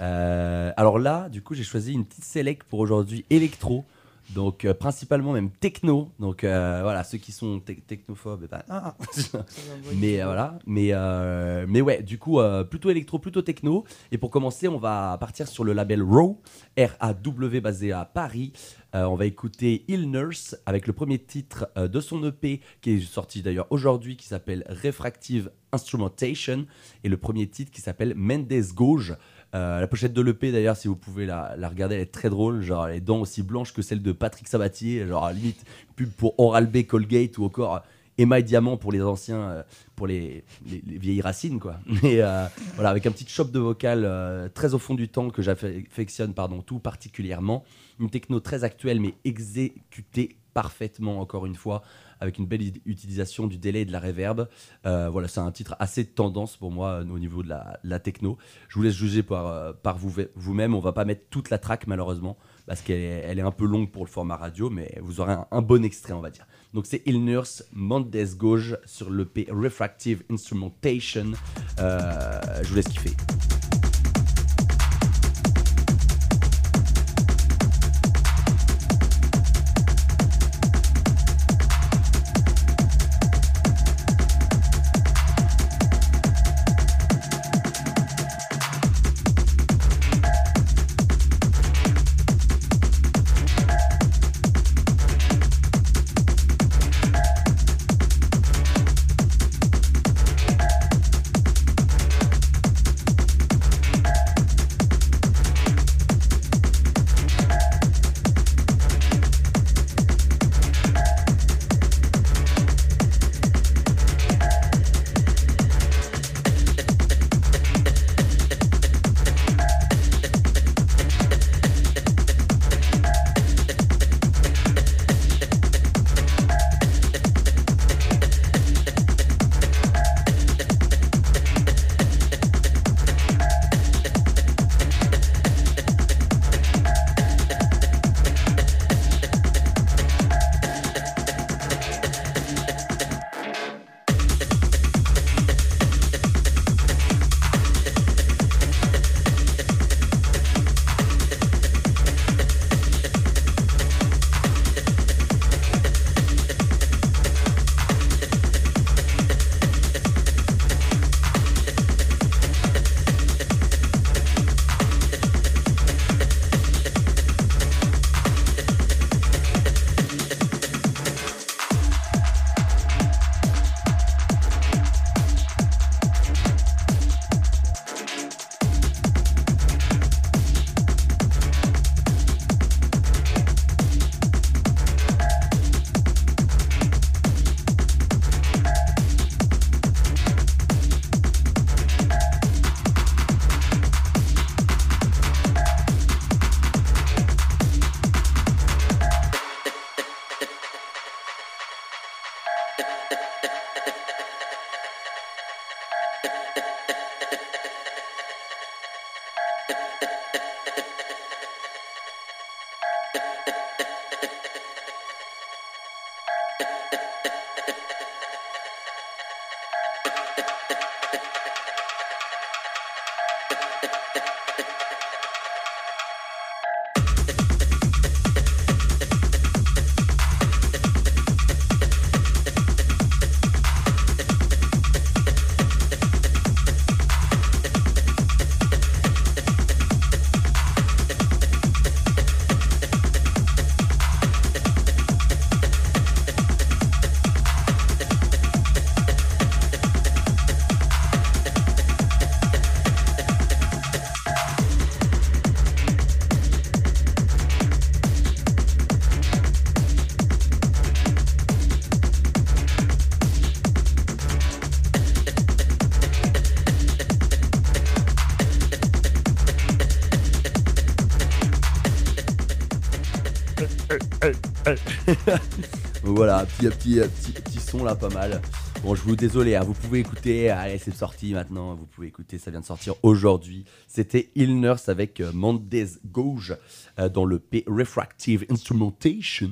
C: Euh, alors là, du coup, j'ai choisi une petite select pour aujourd'hui électro. Donc euh, principalement même techno. Donc euh, voilà, ceux qui sont te- technophobes, eh ben, ah, mais euh, voilà, mais mais ouais, du coup plutôt électro, plutôt techno. Et pour commencer, on va partir sur le label Raw, R A W basé à Paris. On va écouter Il Nurse avec le premier titre de son EP qui est sorti d'ailleurs aujourd'hui, qui s'appelle Refractive Instrumentation, et le premier titre qui s'appelle Mendes Gauge. Euh, la pochette de l'EP d'ailleurs, si vous pouvez la, regarder, elle est très drôle. Genre les dents aussi blanches que celles de Patrick Sabatier, genre limite pub pour Oral B, Colgate ou encore euh, Emma et Diamant pour les anciens, euh, pour les, les- les vieilles racines quoi. Mais voilà, avec un petit chop de vocal très au fond du temps que j'affectionne pardon tout particulièrement. Une techno très actuelle mais exécutée parfaitement encore une fois avec une belle utilisation du délai et de la reverb. Euh, voilà, c'est un titre assez tendance pour moi euh, au niveau de la, techno. Je vous laisse juger par, euh, par vous- vous-même. On va pas mettre toute la track malheureusement parce qu'elle est, un peu longue pour le format radio, mais vous aurez un, bon extrait, on va dire. Donc c'est Il Nurse Mendes Gauge sur l'EP Refractive Instrumentation. Je vous laisse kiffer. Petit, petit, petit, petit son là, pas mal. Bon, je vous désolé, hein, vous pouvez écouter. Allez, c'est sorti maintenant. Vous pouvez écouter, ça vient de sortir aujourd'hui. C'était Il Nurse avec euh, Mendes Gauge euh, dans le P Refractive Instrumentation.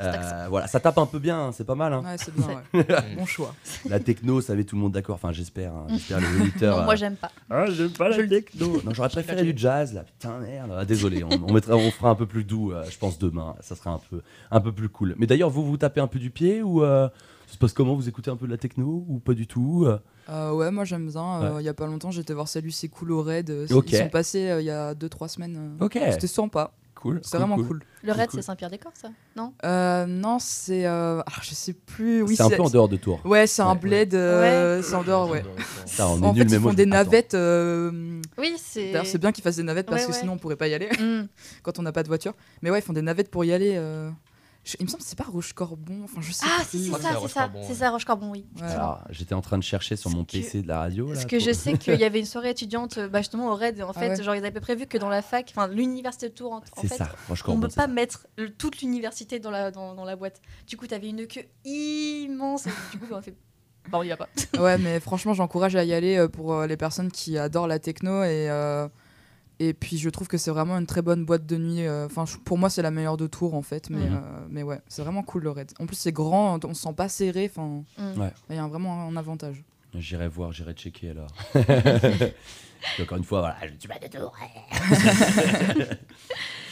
C: Euh, voilà, ça tape un peu bien, hein, c'est pas mal. hein.
G: Ouais, c'est bien, ouais. bon choix.
C: La techno, ça met tout le monde d'accord. Enfin, j'espère. hein, j'espère les auditeurs.
F: Non,
C: euh,
F: moi j'aime pas.
C: ah, j'aime pas la techno. Non, j'aurais préféré du jazz, là. Putain, merde. Ah, désolé, on, on mettra, on fera un peu plus doux, euh, je pense, demain. Ça sera un peu, un peu plus cool. Mais d'ailleurs, vous, vous tapez un peu du pied ou euh, ça se passe comment Vous écoutez un peu de la techno ou pas du tout euh
G: Euh, ouais, moi j'aime bien. Euh, Il y a pas longtemps, j'étais voir Salut, c'est cool au raid. Euh,
C: Ok.
G: Ils sont passés euh, il y a 2-3 semaines. euh.
C: Ok.
G: C'était sympa.
C: Cool.
G: C'est vraiment cool.
F: Le raid,
C: cool.
F: c'est Saint-Pierre-des-Corps, ça Non
G: Euh, non, c'est. euh, ah, je sais plus. Oui,
C: c'est un peu en dehors de Tours.
G: Ouais, c'est un
C: Ouais.
G: bled. euh, C'est en dehors, ouais.
C: Ça, on est
G: En
C: nul,
G: fait,
C: mais
G: ils font des navettes. euh,
F: Oui, c'est.
G: D'ailleurs, c'est bien qu'ils fassent des navettes parce
F: Ouais,
G: que sinon on pourrait pas y aller
F: Mm.
G: quand on n'a pas de voiture. Mais ouais, ils font des navettes pour y aller. Je- Il me semble que c'est pas Roche-Corbon. Enfin, je sais
F: Ah,
G: plus.
F: si, c'est ça,
H: c'est
F: ça.
H: Roche-Corbon,
F: C'est ça, Roche-Corbon, oui.
G: Ouais.
C: Alors, j'étais en train de chercher sur mon
F: que-
C: PC de la radio.
F: Parce que
C: pour-
F: je sais qu'il y avait une soirée étudiante euh, bah, justement au RAID. En fait,
G: Ah ouais.
F: genre, ils avaient prévu que dans la fac, enfin, l'université de Tours, en, en
C: C'est
F: fait,
C: ça,
F: on ne peut pas mettre le- toute l'université dans la, dans, dans la boîte. Du coup, tu avais une queue immense. Et du coup, on a fait. Bah, on y va pas.
G: Ouais, mais franchement, j'encourage à y aller euh, pour euh, les personnes qui adorent la techno et. euh, Et puis je trouve que c'est vraiment une très bonne boîte de nuit. euh, Enfin, pour moi, c'est la meilleure de Tours en fait. Mais,
C: Mhm.
G: euh, mais ouais, c'est vraiment cool le raid. En plus, c'est grand, on se sent pas serré. Enfin.
C: Ouais.
G: il y a vraiment un avantage.
C: J'irai voir, j'irai checker alors. Et encore une fois, voilà, je suis pas de Tours.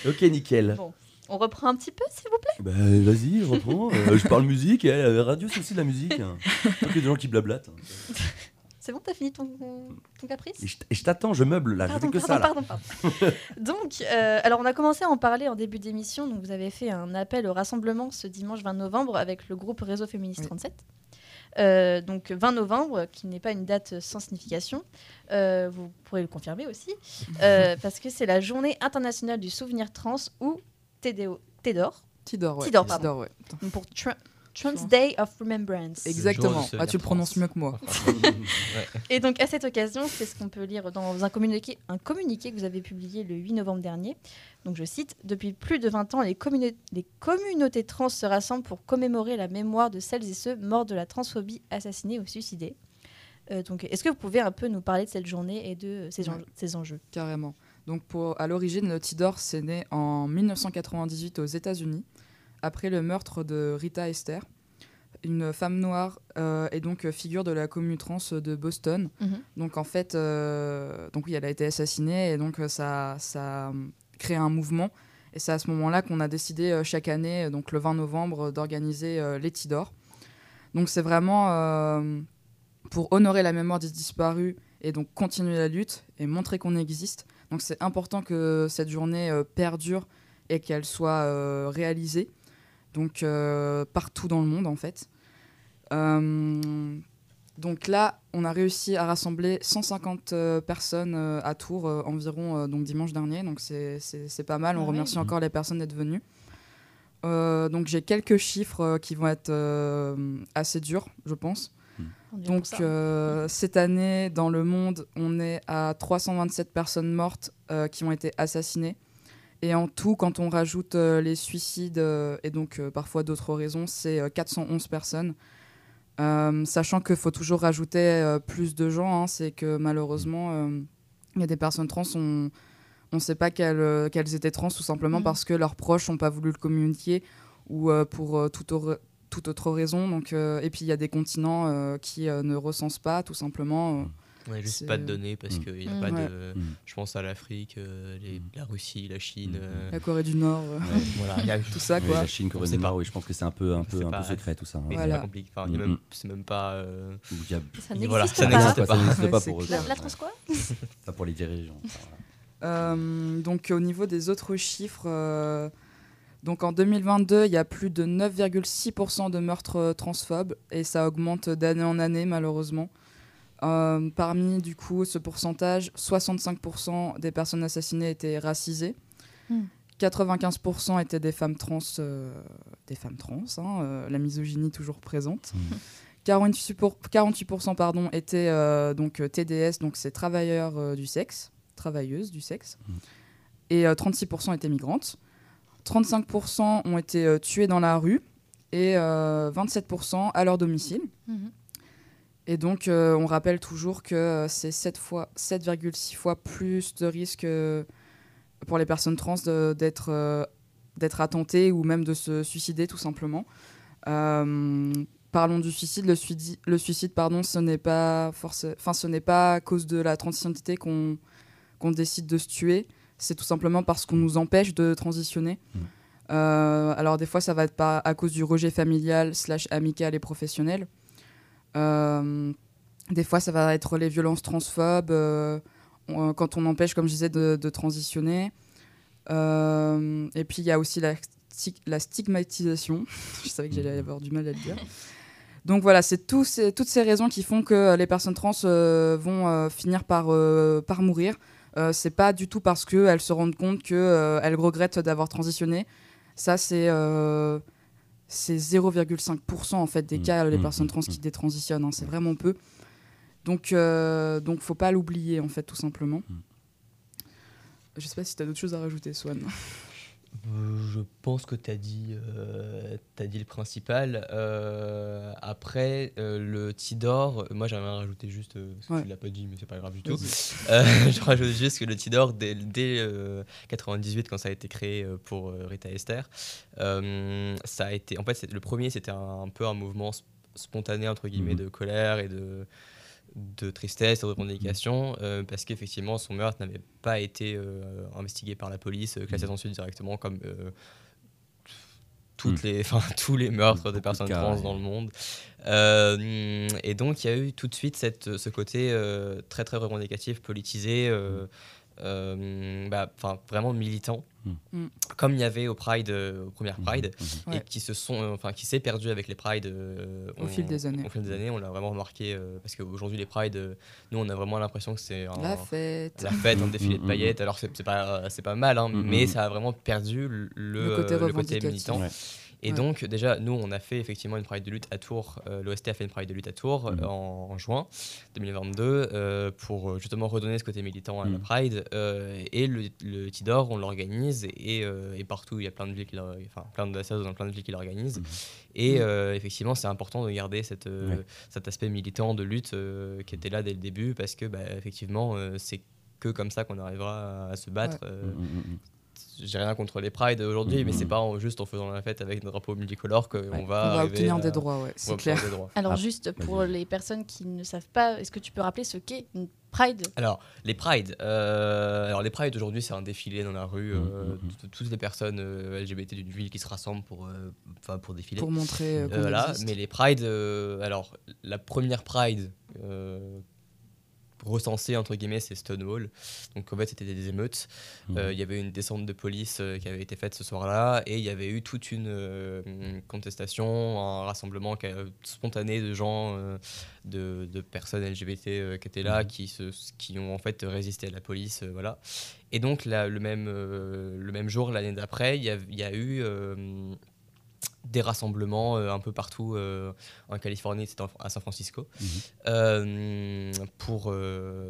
C: ok, nickel.
F: Bon. On reprend un petit peu, s'il vous plaît?
C: Bah, vas-y, reprends. Euh, je parle musique, et la radio, c'est aussi de la musique. hein. Pas que des gens qui blablatent.
F: C'est bon, t'as fini ton, ton caprice?
C: Et je, t'attends, je meuble là, je fais
F: Pardon,
C: que ça là.
F: pardon. Donc, euh, alors on a commencé à en parler en début d'émission. Donc, vous avez fait un appel au rassemblement ce dimanche 20 novembre avec le groupe Réseau Féministe
G: Oui.
F: 37. Euh, donc 20 novembre, qui n'est pas une date sans signification, Euh, vous pourrez le confirmer aussi, euh, parce que c'est la journée internationale du souvenir trans ou TDO, TEDOR,
G: Tidor, ouais.
F: Tidor, pardon.
G: Tidor, ouais.
F: pour Tra- Trans Day of Remembrance.
G: Exactement. Ah, tu le prononces mieux que moi.
F: Et donc à cette occasion, c'est ce qu'on peut lire dans un communiqué, un communiqué que vous avez publié le 8 novembre dernier. Donc je cite Depuis plus de 20 ans, les, communa- les communautés trans se rassemblent pour commémorer la mémoire de celles et ceux morts de la transphobie, assassinés ou suicidés. Euh, donc est-ce que vous pouvez un peu nous parler de cette journée et de ces,
G: Ouais.
F: enjeux- ces enjeux?
G: Carrément. Donc pour, à l'origine, le Tidor, c'est né en 1998 aux États-Unis, après le meurtre de Rita Esther, une femme noire euh, et donc euh, figure de la commune trans de Boston.
F: Mhm.
G: Donc en fait, euh, donc oui, elle a été assassinée et donc euh, ça, ça a créé un mouvement. Et c'est à ce moment-là qu'on a décidé chaque année, donc le 20 novembre, d'organiser euh, les Tidor. Donc c'est vraiment pour honorer la mémoire des disparus et donc continuer la lutte et montrer qu'on existe. Donc c'est important que cette journée perdure et qu'elle soit réalisée. Donc euh, partout dans le monde en fait. Euh, donc là, on a réussi à rassembler 150 euh, personnes à Tours euh, environ euh, donc dimanche dernier. Donc c'est- pas mal. On
F: Ah
G: remercie encore les personnes d'être venues. Euh, donc j'ai quelques chiffres euh, qui vont être euh, assez durs, je pense.
F: Dirait
G: Donc euh, cette année, dans le monde, on est à 327 personnes mortes euh, qui ont été assassinées. Et en tout, quand on rajoute euh, les suicides euh, et donc euh, parfois d'autres raisons, c'est euh, 411 personnes. Sachant qu'il faut toujours rajouter plus de gens, hein, c'est que malheureusement, il y a des personnes trans, on ne sait pas qu'elles étaient trans tout simplement
F: Mhm.
G: parce que leurs proches n'ont pas voulu le communiquer ou pour toute, toute autre raison. Donc, et puis il y a des continents qui ne recensent pas tout simplement. Euh,
H: Ouais, juste pas de données parce
C: Mm.
H: qu'il n'y a
F: Mm.
H: pas
G: Ouais.
H: de.
C: Mm.
H: Je pense à l'Afrique, euh, les- la Russie, la Chine.
C: Mm.
H: euh,
G: la Corée du Nord, euh,
C: Ouais.
H: voilà, il y a
G: tout ça
C: Oui,
G: quoi.
C: la Chine, Corée
H: On
C: du Nord,
H: pas.
C: oui, je pense que c'est un peu, un peu, un peu secret tout ça. hein.
G: Voilà.
H: c'est compliqué. Enfin,
C: Mm,
H: même-
C: mm.
H: c'est même pas. euh,
F: Ça
H: voilà,
F: n'existe
H: ça
F: pas.
H: pas.
C: n'existe
G: Ouais,
C: pas
G: c'est
C: pour eux.
G: clair.
F: La, la trans quoi
C: Pas pour les dirigeants.
G: Donc au niveau des autres chiffres, donc en 2022, il y a plus de 9,6% de meurtres transphobes et ça augmente d'année en année malheureusement. Euh, parmi du coup ce pourcentage, 65% des personnes assassinées étaient racisées.
F: Hmm.
G: 95% étaient des femmes trans, euh, des femmes trans, hein, euh, la misogynie toujours présente.
C: Hmm.
G: 48%, pour- 48% pardon, étaient euh, donc TDS, donc c'est travailleurs euh, du sexe, travailleuses du sexe,
C: Mm.
G: et euh, 36% étaient migrantes. 35% ont été euh, tués dans la rue et euh, 27% à leur domicile. Et donc, euh, on rappelle toujours que euh, c'est 7 fois- 7,6 fois plus de risque euh, pour les personnes trans d'être euh, attentées ou même de se suicider, tout simplement. Euh, parlons du suicide. Le suicide, le suicide pardon, ce n'est pas, force... enfin, ce n'est pas à cause de la transidentité qu'on décide de se tuer. C'est tout simplement parce qu'on nous empêche de transitionner.
C: Mm.
G: Euh, alors, des fois, ça va être pas à cause du rejet familial, slash amical et professionnel. Euh, des fois, ça va être les violences transphobes, euh, quand on empêche, comme je disais, de, transitionner. Euh, et puis, il y a aussi la, sti- la stigmatisation. je savais que j'allais avoir du mal à le dire. Donc voilà, c'est toutes ces raisons qui font que les personnes trans vont finir par, euh, par mourir. C'est pas du tout parce qu'elles se rendent compte qu'elles regrettent d'avoir transitionné. Ça, c'est c'est 0,5% en fait des
C: Mm,
G: cas, les
C: mm,
G: personnes
C: mm,
G: trans qui détransitionnent. hein. c'est vraiment peu. Donc, euh, donc faut pas l'oublier en fait, tout simplement. Je sais pas si tu as d'autres choses à rajouter, Swan.
H: Euh, Je pense que tu as, dit, euh, dit le principal. Euh, après, euh, le Tidor, moi j'aimerais rajouter juste, euh, parce que
G: Ouais.
H: tu l'as pas dit, mais c'est pas grave du tout. Je rajoute juste que le Tidor, dès, dès euh, 98, quand ça a été créé pour Rita Esther, ça a été. En fait, le premier, c'était un, un peu un mouvement sp- spontané, entre guillemets,
C: Mhm.
H: de colère et de, de tristesse et de revendication, euh, parce qu'effectivement, son meurtre n'avait pas été euh, investigué par la police, euh, classé
C: Mhm.
H: ensuite directement comme. euh, toutes les, enfin, tous les meurtres
C: Beaucoup
H: de
C: de
H: personnes
C: cas,
H: trans
C: ouais.
H: dans le monde. Et donc, il y a eu tout de suite cette, ce côté très, très revendicatif, politisé, bah, 'fin, vraiment militant,
C: Mm.
G: Mm.
H: comme il y avait au Pride, euh, aux premières Pride,
C: Mhm.
H: et
G: Ouais.
H: qui se sont, euh, enfin, qui s'est perdu avec les Pride euh,
G: Au fil des années.
H: Au fil des années, on l'a vraiment remarqué euh, parce qu'aujourd'hui les Pride, euh, nous, on a vraiment l'impression que c'est un,
G: La fête.
H: la fête, un défilé de paillettes. Alors c'est pas, c'est pas mal, hein, mais ça a vraiment perdu le,
G: Le côté
H: euh, militant.
C: Ouais.
H: Et
G: Ouais.
H: donc, déjà, nous, on a fait effectivement une Pride de lutte à Tours. Euh, L'OST a fait une Pride de lutte à Tours
C: Mhm.
H: euh, en, en juin 2022 euh, pour euh, justement redonner ce côté militant à la
C: Mhm.
H: Pride. Euh, et le, le Tidor, on l'organise et, euh, et partout, il y a plein de villes qui enfin, plein d'associations dans plein de villes qui l'organisent.
C: Mhm.
H: Et effectivement, c'est important de garder cette, euh,
C: Ouais.
H: cet aspect militant de lutte euh, qui était là dès le début parce que, bah, effectivement, euh, c'est que comme ça qu'on arrivera à, à se battre.
G: Ouais.
H: J'ai rien contre les prides aujourd'hui, mais c'est pas en- juste en faisant la fête avec nos drapeaux multicolores qu'on
C: Ouais.
H: va,
G: On va obtenir
H: à-
G: des droits, ouais, c'est clair.
H: droits.
F: Alors
C: Ah,
F: juste pour les personnes qui ne savent pas, est-ce que tu peux rappeler ce qu'est une Pride?
H: Alors, les prides. euh, alors, les prides aujourd'hui, c'est un défilé dans la rue. Euh,
C: mhm.
H: t- toutes les personnes euh, LGBT d'une ville qui se rassemblent pour, euh, enfin, pour défiler.
G: Pour montrer
H: voilà,
G: existe.
H: mais les prides, euh, alors la première pride recensée entre guillemets, c'est Stonewall. Donc en fait, c'était des émeutes.
C: Mhm.
H: Euh, Il y avait une descente de police euh, qui avait été faite ce soir-là, et il y avait eu toute une euh, contestation, un rassemblement spontané de gens, de, de personnes LGBT qui étaient là,
C: Mhm.
H: qui, se, qui ont en fait résisté à la police, voilà. Et donc là, le même le même jour, l'année d'après, il y, a- il y a eu des rassemblements euh, un peu partout euh, en Californie, c'était à San Francisco,
C: Mhm.
H: euh, pour,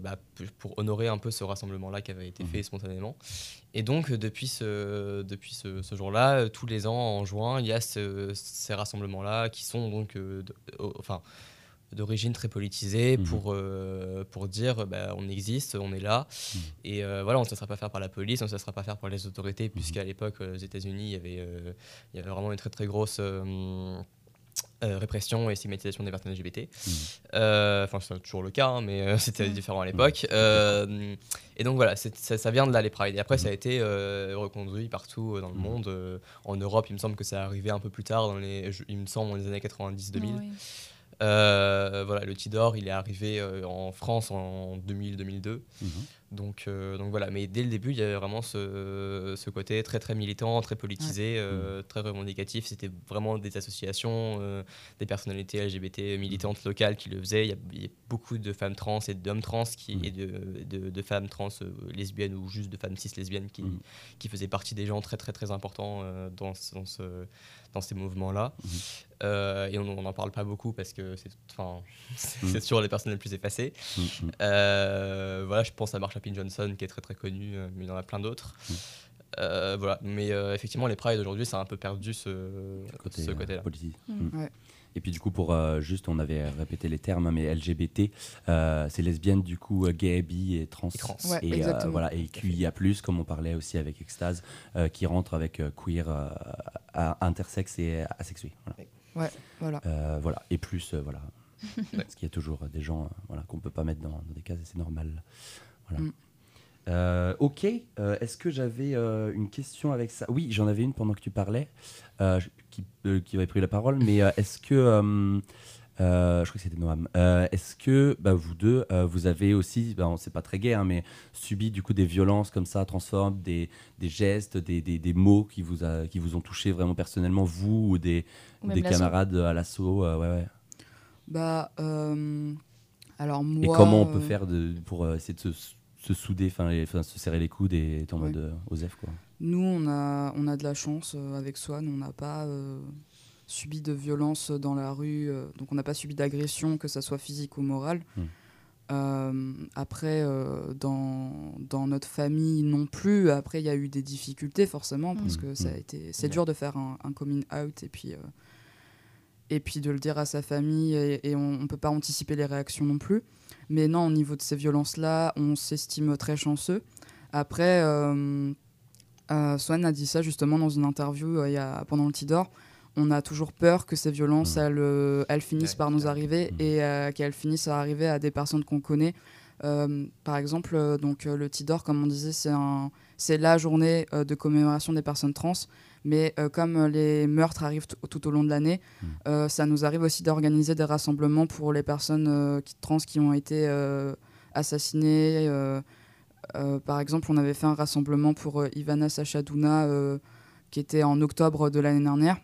H: bah, pour honorer un peu ce rassemblement-là qui avait été
C: Mhm.
H: fait spontanément. Et donc, depuis ce, depuis ce, ce jour-là, tous les ans, en juin, il y a ce- ces rassemblements-là qui sont donc de- enfin, d'origine très politisée
C: Mhm.
H: pour, euh, pour dire bah, on existe, on est là.
C: Mhm.
H: Et euh, voilà, on ne se laissera pas faire par la police, on ne se laissera pas faire par les autorités, puisqu'à l'époque, euh, aux États-Unis, il y avait, euh, il y avait vraiment une très très grosse euh, euh, répression et stigmatisation des personnes LGBT.
C: Mhm.
H: Euh, Enfin, c'est toujours le cas, hein, mais euh, c'était différent à l'époque. Euh, et donc voilà, ça, ça vient de là les Pride. Et après, ça a été euh, reconduit partout dans le monde. Euh, en Europe, il me semble que ça arrivé un peu plus tard, dans les, il me semble, dans les années 90-2000. Euh, voilà, le Tidor, il est arrivé euh, en France en 2000-2002.
C: Mhm.
H: Donc, euh, donc voilà, mais dès le début, il y avait vraiment ce, ce côté très très militant, très politisé, euh, très revendicatif. C'était vraiment des associations, des personnalités LGBT militantes locales qui le faisaient. Il y, a, il y a beaucoup de femmes trans et d'hommes trans qui,
C: Mhm.
H: et de, de- de femmes trans lesbiennes ou juste de femmes cis lesbiennes qui,
C: Mhm.
H: qui faisaient partie des gens très très très importants dans, dans, ce, dans ces mouvements-là. Euh, et on n'en parle pas beaucoup parce que c'est enfin, c'est c'est toujours les personnes les plus effacées.
C: Mhm.
H: Euh, voilà, je pense à Marsha P. Johnson qui est très très connue, euh, mais il y en a plein d'autres.
C: Mm.
H: Euh, voilà, mais euh, effectivement, les prides aujourd'hui, ça a un peu perdu ce,
C: côté,
H: ce côté-là.
C: politique.
F: Mm.
C: Mm.
G: Ouais.
C: Et puis du coup, pour euh, juste, on avait répété les termes, hein, mais LGBT, euh, c'est lesbienne, du coup, gay, bi et trans.
H: Et trans.
G: Ouais,
C: et, euh, voilà, et QIA+, comme on parlait aussi avec Extase, euh, qui rentre avec euh, queer, euh, intersexe et asexué. Voilà.
G: Voilà.
C: Euh, voilà. Et plus, euh, voilà.
H: Ouais.
C: Parce qu'il y a toujours des gens euh, voilà, qu'on ne peut pas mettre dans, dans des cases et c'est normal. Voilà.
G: Mm.
C: Euh, ok, Euh, est-ce que j'avais euh, une question avec ça? Oui, j'en avais une pendant que tu parlais, euh, qui, euh, qui avait pris la parole, mais euh, est-ce que, euh, je crois que c'était Noam, Euh, est-ce que bah, vous deux, euh, vous avez aussi, bah, c'est pas très gay, hein, mais subi du coup des violences comme ça, transformes, des, des gestes, des, des, des mots qui vous, a- qui vous ont touché vraiment personnellement, vous ou des,
F: Ou
C: camarades à l'assaut euh, ouais, ouais.
G: Bah, euh, alors moi.
C: Et comment on peut faire de, pour euh, essayer de se, se souder, enfin, se serrer les coudes et être en
G: Ouais.
C: mode euh, Osef quoi?
G: Nous, on a, on a de la chance euh, avec Swan, on n'a pas euh, subi de violence dans la rue, euh, donc on n'a pas subi d'agression, que ça soit physique ou morale.
C: Mm.
G: Euh, après, euh, dans, dans notre famille non plus, après il y a eu des difficultés forcément, parce
C: Mm.
G: que ça a
C: Mm.
G: été, c'est dur de faire un, un coming out et puis, euh, et puis de le dire à sa famille, et, et on ne peut pas anticiper les réactions non plus. Mais non, au niveau de ces violences-là, on s'estime très chanceux. Après, Swan a dit ça justement dans une interview il y a, pendant le Tidor. On a toujours peur que ces violences,
C: Mm.
G: elles, euh, elles finissent
H: Ouais,
G: par nous arriver
C: Mm.
G: et euh, qu'elles finissent à arriver à des personnes qu'on connaît. Euh, par exemple, euh, donc le Tidor, comme on disait, c'est un, c'est la journée de commémoration des personnes trans. Mais comme les meurtres arrivent tout au long de l'année,
C: Mm.
G: euh, ça nous arrive aussi d'organiser des rassemblements pour les personnes qui, trans qui ont été assassinées. par exemple, on avait fait un rassemblement pour Ivana Sachadouna qui était en octobre de l'année dernière.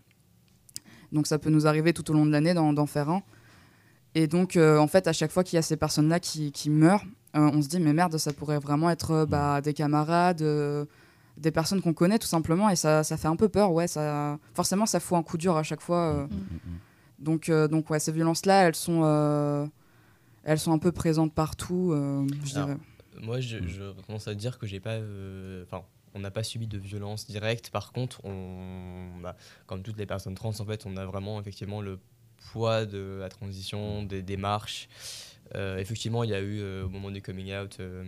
G: Donc ça peut nous arriver tout au long de l'année d'en faire un. Et donc, euh, en fait, à chaque fois qu'il y a ces personnes-là qui, qui meurent, euh, on se dit, mais merde, ça pourrait vraiment être euh, bah, des camarades, euh, des personnes qu'on connaît tout simplement. Et ça, ça fait un peu peur, ouais. Ça... Forcément, ça fout un coup dur à chaque fois. Donc, euh, donc ouais, ces violences-là, elles sont, euh, elles sont un peu présentes partout, euh, je
H: Alors,
G: dirais.
H: Moi, je, je commence à dire que j'ai pas. euh, Enfin, on n'a pas subi de violence directe. Par contre, on, bah, comme toutes les personnes trans, en fait, on a vraiment effectivement le poids de la transition, des démarches. Euh, effectivement, il y a eu euh, au moment du coming out euh,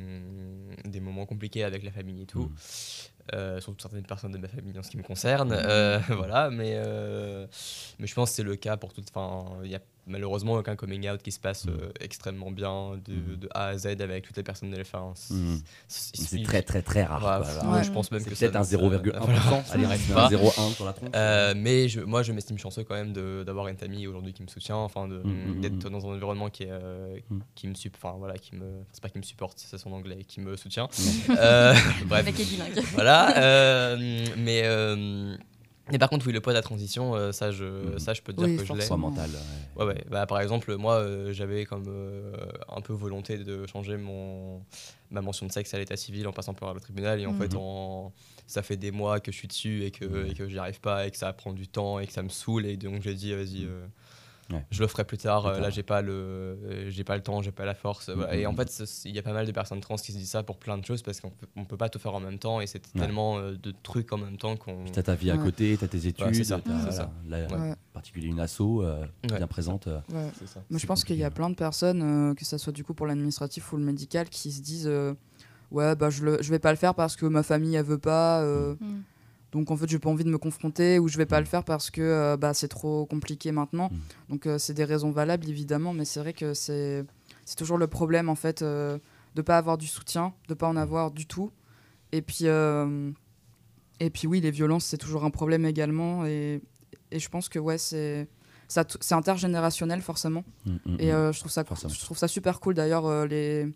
H: des moments compliqués avec la famille et tout.
C: Mm.
H: Surtout certaines personnes de ma famille en ce qui me concerne. Voilà, mais, mais je pense que c'est le cas pour toutes. Enfin, il y a malheureusement aucun coming out qui se passe
C: Mm.
H: euh, extrêmement bien de,
C: Mm.
H: de A à Z avec toutes les personnes de l'F1. C'est-
C: Mm.
H: c'est-
C: très très très rare. Quoi.
H: ouais, je pense même
C: C'est
H: que
C: peut-être un
H: ça-
C: 0,1%.
H: voilà.
C: Allez,
H: Ça
C: reste
H: n'arrive
C: un
H: pas.
C: 0,1 sur la tronche.
H: Euh, mais je, moi, je m'estime chanceux quand même d'avoir une famille aujourd'hui qui me soutient, enfin
C: Mm,
H: d'être dans un environnement qui, est, euh, qui me enfin voilà, qui me, c'est pas qui me supporte, c'est son anglais, qui me soutient. Euh, bref,
F: bilingue.
H: voilà. euh, mais euh, mais par contre, oui, le poids de la transition, euh, ça, je,
C: Mhm.
H: ça, je peux te dire
G: Oui,
H: que je l'ai.
C: Mental. ouais.
H: Ouais, ouais. Bah, par exemple, moi, euh, j'avais comme euh, un peu volonté de changer mon, ma mention de sexe à l'état civil en passant par le tribunal. Et en
G: Mhm.
H: fait, en, ça fait des mois que je suis dessus et que,
C: Mhm.
H: et que j'y arrive pas et que ça prend du temps et que ça me saoule. Et donc, j'ai dit, vas-y.
C: Ouais.
H: Je le ferai plus tard.
C: Plus
H: euh, Là, j'ai pas le, euh, j'ai pas le temps, j'ai pas la force. voilà. Et en
C: Mhm.
H: fait, c'est- il y a pas mal de personnes trans qui se disent ça pour plein de choses parce qu'on peut, on peut pas tout faire en même temps et c'est
C: Ouais.
H: tellement euh, de trucs en même temps qu'on.
C: Puis t'as ta vie à côté, t'as tes études,
H: c'est ça,
C: voilà,
H: ça.
C: là,
G: Ouais.
C: en particulier une asso euh,
H: Ouais.
C: bien présente. euh,
H: ça.
G: Moi, je pense qu'il y a plein de personnes, euh, que ce soit du coup pour l'administratif ou le médical, qui se disent euh, Ouais, bah, je, le, je vais pas le faire parce que ma famille, elle veut pas. euh,
F: Mm.
G: Donc, en fait, j'ai pas envie de me confronter ou je vais pas le faire parce que euh, bah, c'est trop compliqué maintenant.
C: Mm.
G: Donc, euh, c'est des raisons valables, évidemment, mais c'est vrai que c'est c'est toujours le problème, en fait, euh, de pas avoir du soutien, de pas en avoir du tout. Et puis, euh, et puis oui, les violences, c'est toujours un problème également. Et, et je pense que, ouais, c'est. C'est intergénérationnel forcément.
C: mm, mm,
G: Et je, trouve ça,
C: Forcément.
G: je trouve ça super cool d'ailleurs, les,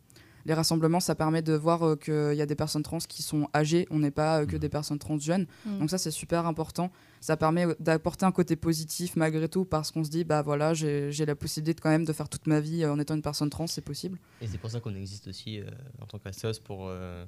G: les rassemblements, ça permet de voir euh, qu'il y a des personnes trans qui sont âgées, on n'est pas euh, que
C: Mhm.
G: des personnes trans jeunes.
F: Mm.
G: Donc ça c'est super important. Ça permet euh, d'apporter un côté positif malgré tout parce qu'on se dit, bah voilà, j'ai la possibilité de, quand même de faire toute ma vie euh, en étant une personne trans, c'est possible.
H: Et c'est pour ça qu'on existe aussi euh, en tant qu'assos pour, euh,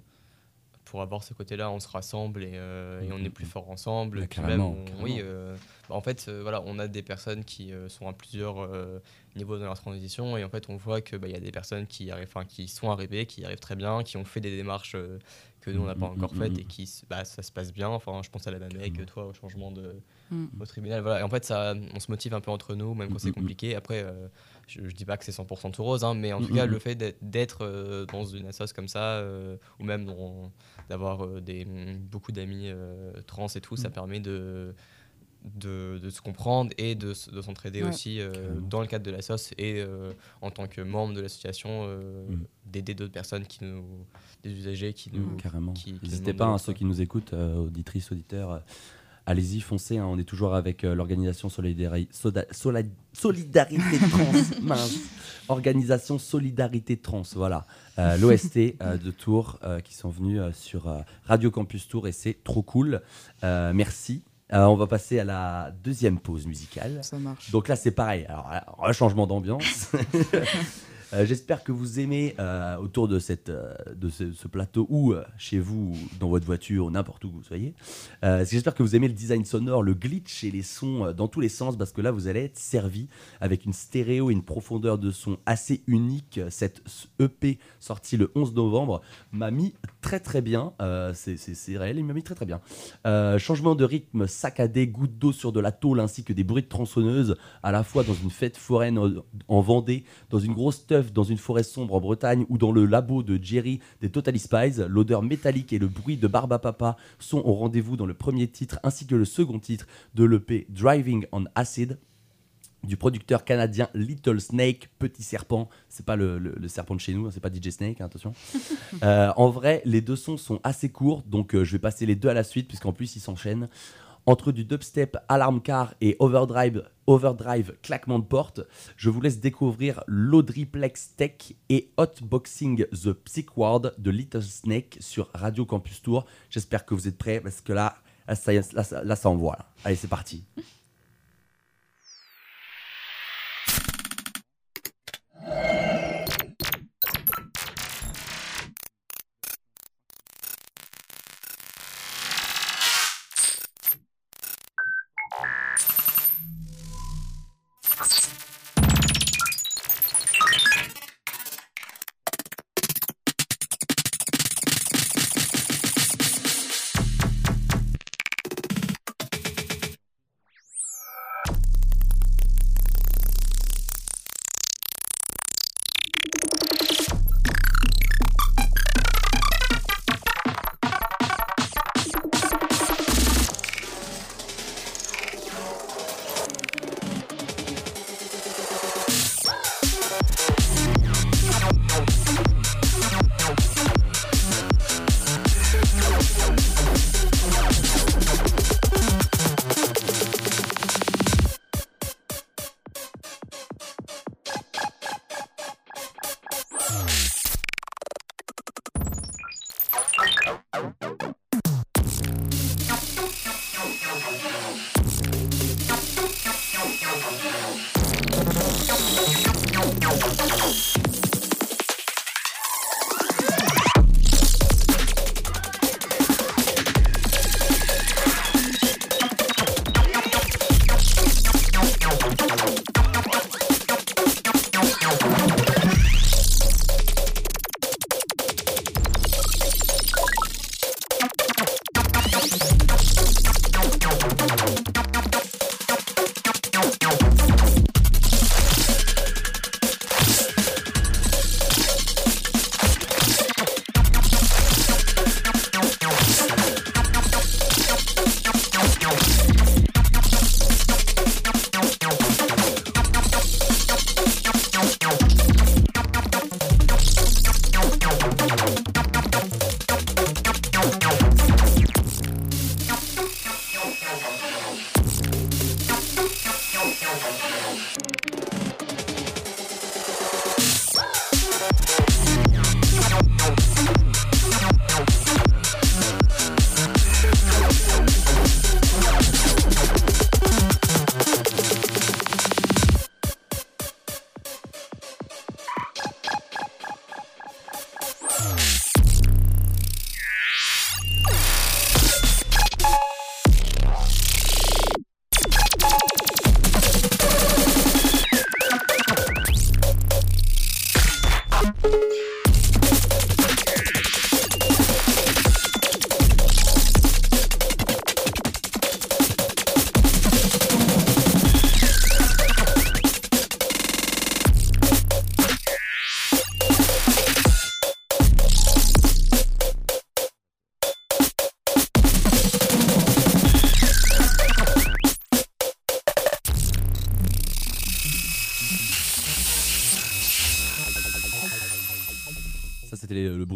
H: pour avoir ce côté-là. On se rassemble et, euh, et on est plus fort ensemble.
C: Carrément,
H: même, on-
C: carrément.
H: oui, euh, En fait, euh, voilà, on a des personnes qui euh, sont à plusieurs euh, niveaux dans leur transition et en fait, on voit qu'il y a des personnes qui, arrivent, enfin, qui sont arrivées, qui y arrivent très bien, qui ont fait des démarches euh, que nous, on n'a pas
C: Mm,
H: encore
C: mm,
H: faites
C: mm.
H: et qui, bah, ça se passe bien. Enfin, je pense à la Mamec, toi, au changement de,
G: Mm.
H: au tribunal. Voilà. Et en fait, ça, on se motive un peu entre nous, même quand
C: Mm,
H: c'est
C: mm,
H: compliqué. Après, euh, je, je dis pas que c'est 100% tout rose, hein, mais en
C: Mm,
H: tout cas,
C: mm,
H: le
C: mm.
H: fait d'être- euh, dans une assoce comme ça, euh, ou même d'avoir euh, des, beaucoup d'amis euh, trans et tout, ça
C: Mm.
H: permet de, de, de se comprendre et de, de s'entraider
G: Ouais.
H: aussi euh, dans le cadre de l'assoce et euh, en tant que membre de l'association, euh,
C: Mm.
H: d'aider d'autres personnes, qui nous, des usagers qui
G: Mm.
H: nous.
C: Carrément. N'hésitez pas, hein,
H: demandent
C: ceux qui nous écoutent, euh, auditrices, auditeurs, euh, allez-y, foncez. hein, on est toujours avec euh, l'organisation Solidari- Soda- Sola- Solidarité Trans. mince. Organisation Solidarité Trans, voilà. Euh, L'OST euh, de Tours euh, qui sont venus euh, sur euh, Radio Campus Tours et c'est trop cool. Euh, merci. Euh, on va passer à la deuxième pause musicale.
G: Ça marche.
C: Donc là, c'est pareil. Alors, un changement d'ambiance. Euh, J'espère que vous aimez euh, autour de, cette, de ce, ce plateau ou chez vous, ou dans votre voiture, n'importe où que vous soyez. J'espère que vous aimez le design sonore, le glitch et les sons dans tous les sens parce que là, vous allez être servi avec une stéréo et une profondeur de son assez unique. Cette EP sortie le 11 novembre m'a mis très très bien. Euh, c'est- réel, il m'a mis très très bien. Euh, changement de rythme saccadé, gouttes d'eau sur de la tôle ainsi que des bruits de tronçonneuse à la fois dans une fête foraine en- en Vendée, dans une grosse teuf dans une forêt sombre en Bretagne ou dans le labo de Jerry des Totally Spies. L'odeur métallique et le bruit de Barba Papa sont au rendez-vous dans le premier titre ainsi que le second titre de l'EP Driving on Acid du producteur canadien Little Snake, Petit Serpent. C'est pas le, le- le serpent de chez nous, hein, c'est pas DJ Snake, hein, attention. Euh, en vrai, les deux sons sont assez courts, donc euh, je vais passer les deux à la suite, puisqu'en plus ils s'enchaînent. Entre du dubstep, alarm car et overdrive, overdrive claquement de porte, je vous laisse découvrir l'Audriplex Tech et Hotboxing The Psych Ward de Little Snake sur Radio Campus Tour. J'espère que vous êtes prêts, parce que là, là, ça, là, ça- là, ça envoie. Allez, c'est parti.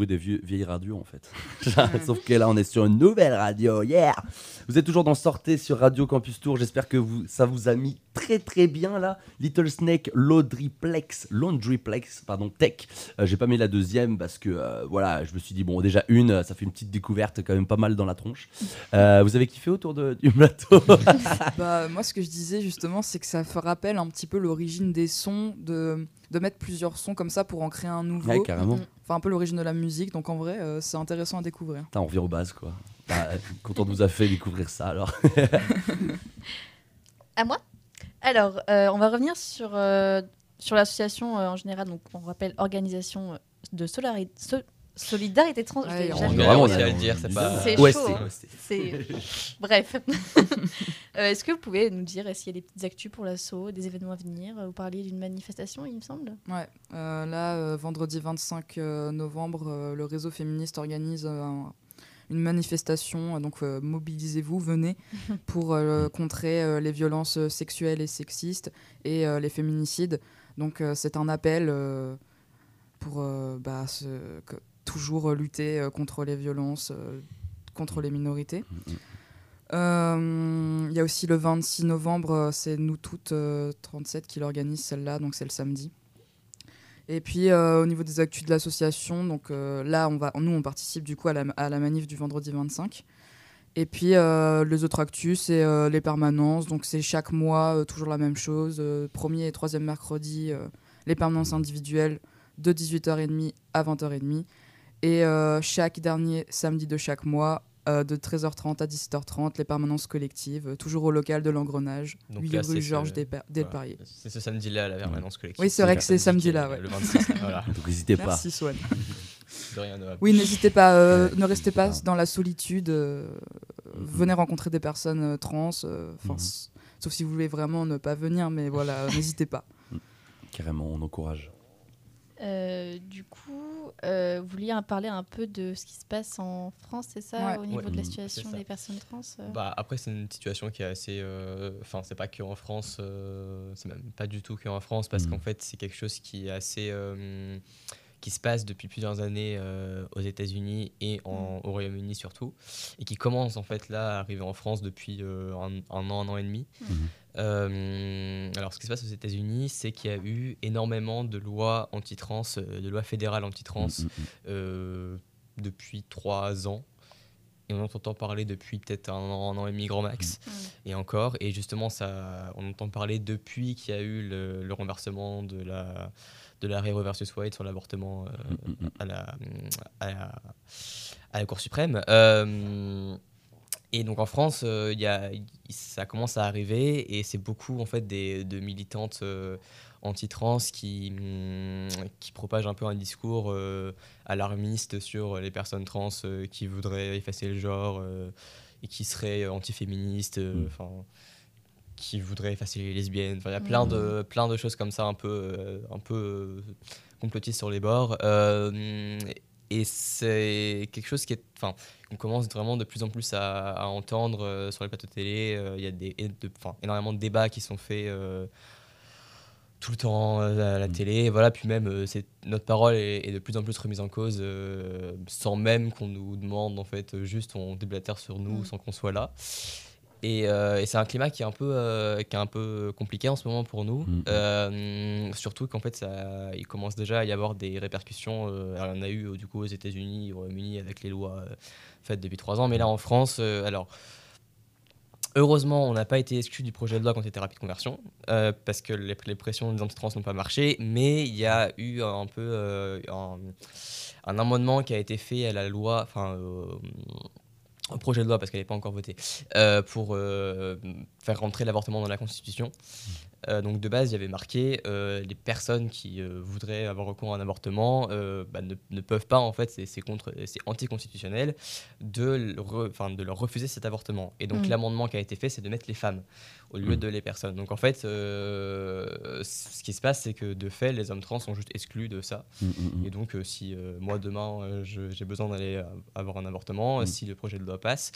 C: des vieux, vieilles radios en fait. Sauf que là, on est sur une nouvelle radio, yeah Vous êtes toujours dans Sortez sur Radio Campus Tour. J'espère que vous, ça vous a mis très très bien là. Little Snake Laundryplex, Laundryplex, pardon, Tech. Euh, J'ai pas mis la deuxième parce que euh, voilà, je me suis dit, bon, déjà une, euh, ça fait une petite découverte quand même pas mal dans la tronche. Euh, vous avez kiffé autour de, du plateau?
G: Bah, moi, ce que je disais justement, c'est que ça fait rappelle un petit peu l'origine des sons, de, de mettre plusieurs sons comme ça pour en créer un nouveau.
C: Ouais, carrément.
G: Enfin, un peu l'origine de la musique. Donc en vrai, euh, c'est intéressant à découvrir.
C: Putain, on revient aux bases quoi. Bah, quand on nous a fait découvrir ça alors.
F: À moi? Alors, euh, on va revenir sur, euh, sur l'association euh, en général. Donc, on rappelle Organisation de solari- so- Solidarité Trans.
G: Ouais, on
F: jamais-
G: est
H: vraiment,
C: on
H: le dire, c'est pas-
F: C'est chaud, hein. bref. Euh, Est-ce que vous pouvez nous dire s'il y a des petites actus pour l'assaut, des événements à venir Vous parliez d'une manifestation, il me semble?
G: Ouais, euh, là, euh, vendredi 25 euh, novembre, euh, le réseau féministe organise euh, un- une manifestation. euh, Donc, euh, mobilisez-vous, venez pour euh, contrer euh, les violences euh, sexuelles et sexistes et euh, les féminicides. Donc, euh, c'est un appel euh, pour euh, bah, que- toujours euh, lutter euh, contre les violences, euh, contre les minorités. Euh, Il y a aussi le 26 novembre, euh, c'est nous toutes euh, 37 qui l'organisent celle-là, donc c'est le samedi. Et puis euh, au niveau des actus de l'association, donc euh, là on va, nous on participe du coup à la, manif du vendredi 25. Et puis euh, les autres actus, c'est euh, les permanences, donc c'est chaque mois euh, toujours la même chose. euh, premier et troisième mercredi, euh, les permanences individuelles de 18h30 à 20h30. Et euh, chaque dernier samedi de chaque mois, euh, de 13h30 à 17h30, les permanences collectives, euh, toujours au local de l'engrenage,
H: Donc
G: 8
H: là, c'est
G: rue Georges Delpa-
H: Voilà.
G: Delparier.
H: C'est ce samedi-là, la permanence collective.
G: Oui, c'est vrai que c'est
H: samedi,
G: samedi-là, ouais.
H: Le 26, voilà.
C: Donc n'hésitez pas.
G: Merci Swan.
H: De rien, Noah.
G: Oui, n'hésitez pas, euh, ne restez pas dans la solitude. euh. Venez rencontrer des personnes euh, trans, euh,
C: Mhm.
G: s- sauf si vous voulez vraiment ne pas venir, mais voilà, euh, n'hésitez pas.
C: Carrément, on encourage.
F: Euh, du coup, euh, vous vouliez en parler un peu de ce qui se passe en France, c'est ça,
G: Ouais.
F: au niveau
H: Ouais.
F: de la
C: Mm,
F: situation des personnes trans euh
H: Bah, après, c'est une situation qui est assez. euh, Enfin, c'est pas que en France, euh, c'est même pas du tout que en France, parce
C: Mhm.
H: qu'en fait, c'est quelque chose qui est assez. Qui se passe depuis plusieurs années euh, aux États-Unis et en- au Royaume-Uni surtout, et qui commence en fait là à arriver en France depuis euh, un, un an, un an et demi.
C: Mhm.
H: Euh, alors, ce qui se passe aux États-Unis, c'est qu'il y a eu énormément de lois anti-trans, de lois fédérales anti-trans
C: Mm, mm, mm.
H: depuis trois ans. Et on en entend parler depuis peut-être un an, un an et demi grand max. Et encore. Et justement, ça, on entend parler depuis qu'il y a eu le, le renversement de la de l'arrêt Roe versus Wade sur l'avortement euh,
C: Mm, mm, mm.
H: à, la, à, la, à la Cour suprême. Euh, et donc en France, euh, y a, ça commence à arriver et c'est beaucoup en fait des, de militantes anti-trans qui, qui propagent un peu un discours euh, alarmiste sur les personnes trans euh, qui voudraient effacer le genre euh, et qui seraient antiféministes,
C: Mm.
H: Qui voudraient effacer les lesbiennes. Enfin, il y a plein de, plein de choses comme ça un peu, euh, un peu euh, complotistes sur les bords. Euh, et c'est quelque chose qui est. Enfin, on commence vraiment de plus en plus à, à entendre euh, sur les plateaux de télé. Euh, Il y a des, de- enfin, énormément de débats qui sont faits euh, tout le temps à la
C: Mm.
H: télé. Et voilà, puis même, euh, c'est, notre parole est, est de plus en plus remise en cause euh, sans même qu'on nous demande, en fait, juste on déblatère sur nous
F: Mm.
H: sans qu'on soit là. Et, euh, et c'est un climat qui est un peu, euh, qui est un peu compliqué en ce moment pour nous.
C: Mhm.
H: Euh, surtout qu'en fait, ça, il commence déjà à y avoir des répercussions. alors, il y en a eu du coup aux États-Unis, au Royaume-Uni avec les lois faites depuis trois ans. Mais là en France, alors. Heureusement, on n'a pas été exclu du projet de loi contre les thérapies de conversion, euh, parce que les, les pressions des antitrans n'ont pas marché, mais il y a eu un peu euh, un, un amendement qui a été fait à la loi, enfin, euh, un projet de loi, parce qu'elle n'est pas encore votée, euh, pour euh, faire rentrer l'avortement dans la Constitution. Euh, donc de base, il y avait marqué euh, les personnes qui euh, voudraient avoir recours à un avortement euh, bah, ne, ne peuvent pas, en fait, c'est- c'est contre, c'est anticonstitutionnel de, re- de leur refuser cet avortement. Et donc
F: Mm.
H: l'amendement qui a été fait, c'est de mettre les femmes au lieu
C: Mm.
H: de les personnes. Donc en fait, euh, ce qui se passe, c'est que de fait, les hommes trans sont juste exclus de ça.
C: Mm.
H: Et donc, euh, si euh, moi demain euh, j'ai besoin d'aller avoir un avortement, si le projet de loi passe,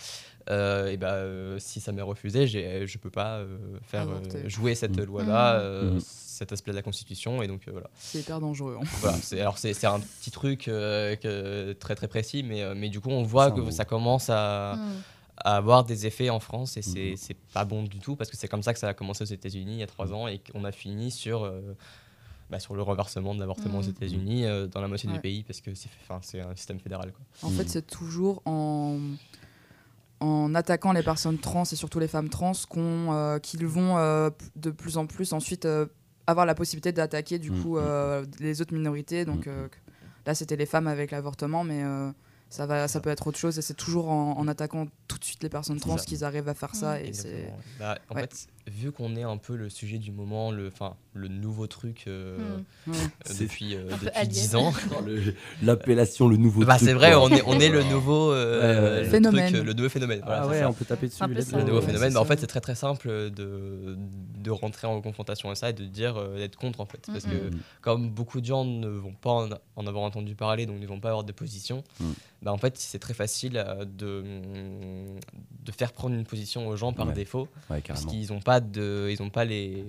H: et bah, euh, si ça m'est refusé, j'ai- je peux pas euh, faire euh, jouer cette
C: Mm.
H: loi-là,
F: Mm.
H: euh,
C: Mm.
H: cet aspect de la Constitution, et donc euh, voilà.
G: C'est hyper dangereux. hein.
H: Voilà, c'est, alors c'est, c'est un petit truc euh, que- très très précis, mais, euh, mais du coup on voit que ça commence à, à avoir des effets en France et c'est, c'est pas bon du tout parce que c'est comme ça que ça a commencé aux États-Unis il y a trois ans et qu'on a fini sur, euh, bah, sur le renversement de l'avortement aux. États-Unis euh, dans la moitié
G: Ouais.
H: du pays parce que c'est, enfin, c'est un système fédéral. Quoi.
G: En fait, c'est toujours en, en attaquant les personnes trans et surtout les femmes trans qu'on, euh, qu'ils vont euh, de plus en plus ensuite euh, avoir la possibilité d'attaquer du
C: Mm,
G: coup
C: mm,
G: euh, les autres minorités. Donc
C: Mm,
G: euh, là, c'était les femmes avec l'avortement, mais euh, ça, va, ça peut être autre chose et c'est toujours en, en attaquant tout de suite les personnes trans qu'ils arrivent à faire ça. Et c'est...
H: Exactement. Bah, en
G: Ouais.
H: fait, vu qu'on est un peu le sujet du moment, le, enfin, le nouveau truc euh,
F: Mm.
G: Ouais.
H: euh, depuis, euh, depuis
F: alien.
H: 10 ans.
C: L'appellation, le nouveau
H: Bah,
C: truc,
H: c'est vrai, on est, on est le nouveau euh, le
G: Phénomène.
H: truc, le nouveau phénomène. Voilà,
C: Ah ouais, on peut taper dessus.
H: le nouveau
G: Ouais,
H: phénomène, bah, en fait, c'est très très simple de, de rentrer en confrontation à ça et de dire euh, d'être contre en fait. Parce que comme beaucoup de gens ne vont pas en, en avoir entendu parler, donc ne vont pas avoir de position,
C: Mm.
H: bah, en fait, c'est très facile de, de faire prendre une position aux gens par
C: Ouais.
H: défaut
C: Ouais,
H: parce qu'ils n'ont pas de, ils ont pas les,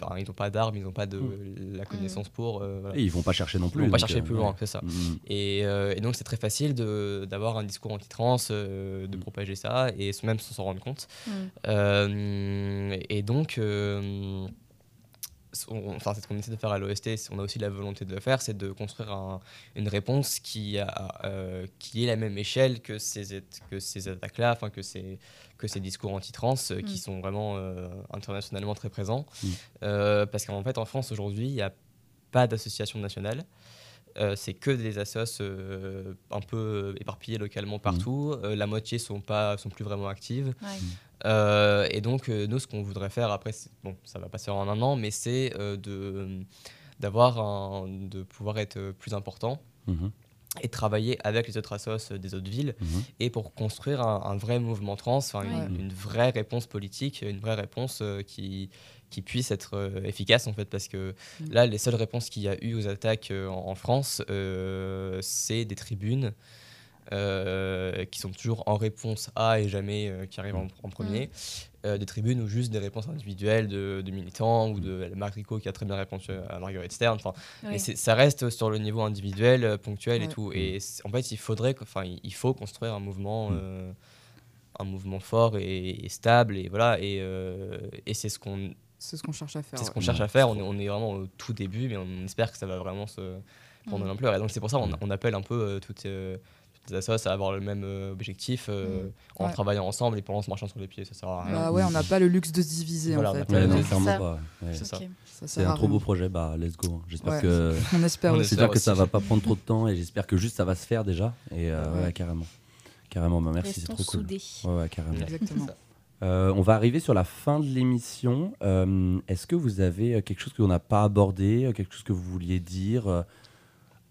H: enfin, ils ont pas d'armes, ils n'ont pas de
C: Mm.
H: la connaissance pour. euh, voilà.
C: Et ils vont pas chercher non
H: Ils
C: plus.
H: vont pas chercher
C: euh,
H: plus loin,
C: ouais.
H: c'est ça.
C: Mm.
H: Et, euh, et donc c'est très facile de- d'avoir un discours anti-trans, euh, de propager ça, et même sans s'en rendre compte. Et donc, euh, on- enfin, c'est ce qu'on essaie de faire à l'OST, on a aussi la volonté de le faire, c'est de construire un- une réponse qui, a, euh, qui est la même échelle que ces, at- que ces attaques-là, enfin que ces, que ces discours anti-trans euh, qui
F: Mm.
H: sont vraiment euh, internationalement très présents.
C: Mm.
H: Euh, parce qu'en fait, en France, aujourd'hui, il n'y a pas d'association nationale. Euh, c'est que des assos euh, un peu éparpillés localement partout. Euh, la moitié sont pas sont plus vraiment actives.
F: Ouais.
H: Euh, et donc, euh, nous, ce qu'on voudrait faire après, bon, ça va pas se faire en un an, mais c'est euh, de d'avoir de pouvoir être plus important
C: Mhm.
H: et travailler avec les autres assos des autres villes
C: Mhm.
H: et pour construire un, un vrai mouvement trans, enfin,
F: Ouais.
H: une, une vraie réponse politique, une vraie réponse euh, qui qui puisse être euh, efficace en fait parce que
G: Mm.
H: là les seules réponses qu'il y a eu aux attaques euh, en, en France euh, c'est des tribunes qui sont toujours en réponse à et jamais euh, qui arrivent en, en premier. Euh, des tribunes ou juste des réponses individuelles de, de militants ou de Marc Rico qui a très bien répondu à Marguerite Stern. Enfin,
F: Oui.
H: mais ça reste sur le niveau individuel, euh, ponctuel et tout. Et en fait, il faudrait, enfin, il faut construire un mouvement,
C: Mm.
H: euh, un mouvement fort et, et stable. Et voilà. Et, euh, et c'est ce qu'on,
G: C'est ce qu'on cherche à faire.
H: c'est ce
G: ouais.
H: qu'on cherche à faire. On est, on est vraiment au tout début, mais on espère que ça va vraiment se prendre
F: Mm.
H: de l'ampleur. Et donc c'est pour ça qu'on
C: Mm.
H: on appelle un peu euh, toutes, euh, assos à avoir le même euh, objectif euh, en
G: Ouais.
H: travaillant ensemble et pas en se marchant sur les pieds. Ça sert à rien.
G: Bah ouais, on n'a pas le luxe de se diviser
H: Voilà,
G: en fait.
H: pas
C: Ouais,
H: le
C: non,
H: luxe.
C: clairement
F: ça.
C: pas. ouais.
H: C'est ça.
G: Ça
C: un trop beau projet, bah let's go. J'espère
G: Ouais.
C: que
G: On espère aussi.
C: j'espère que ça va pas prendre trop de temps et j'espère que juste ça va se faire déjà. Et euh,
G: Ouais.
C: ouais, carrément. Carrément, bah, merci, c'est trop cool.
F: soudés.
C: Ouais, ouais, carrément.
H: Ouais.
G: Exactement.
C: Euh, on va arriver sur la fin de l'émission. Euh, Est-ce que vous avez quelque chose qu'on n'a pas abordé, quelque chose que vous vouliez dire euh,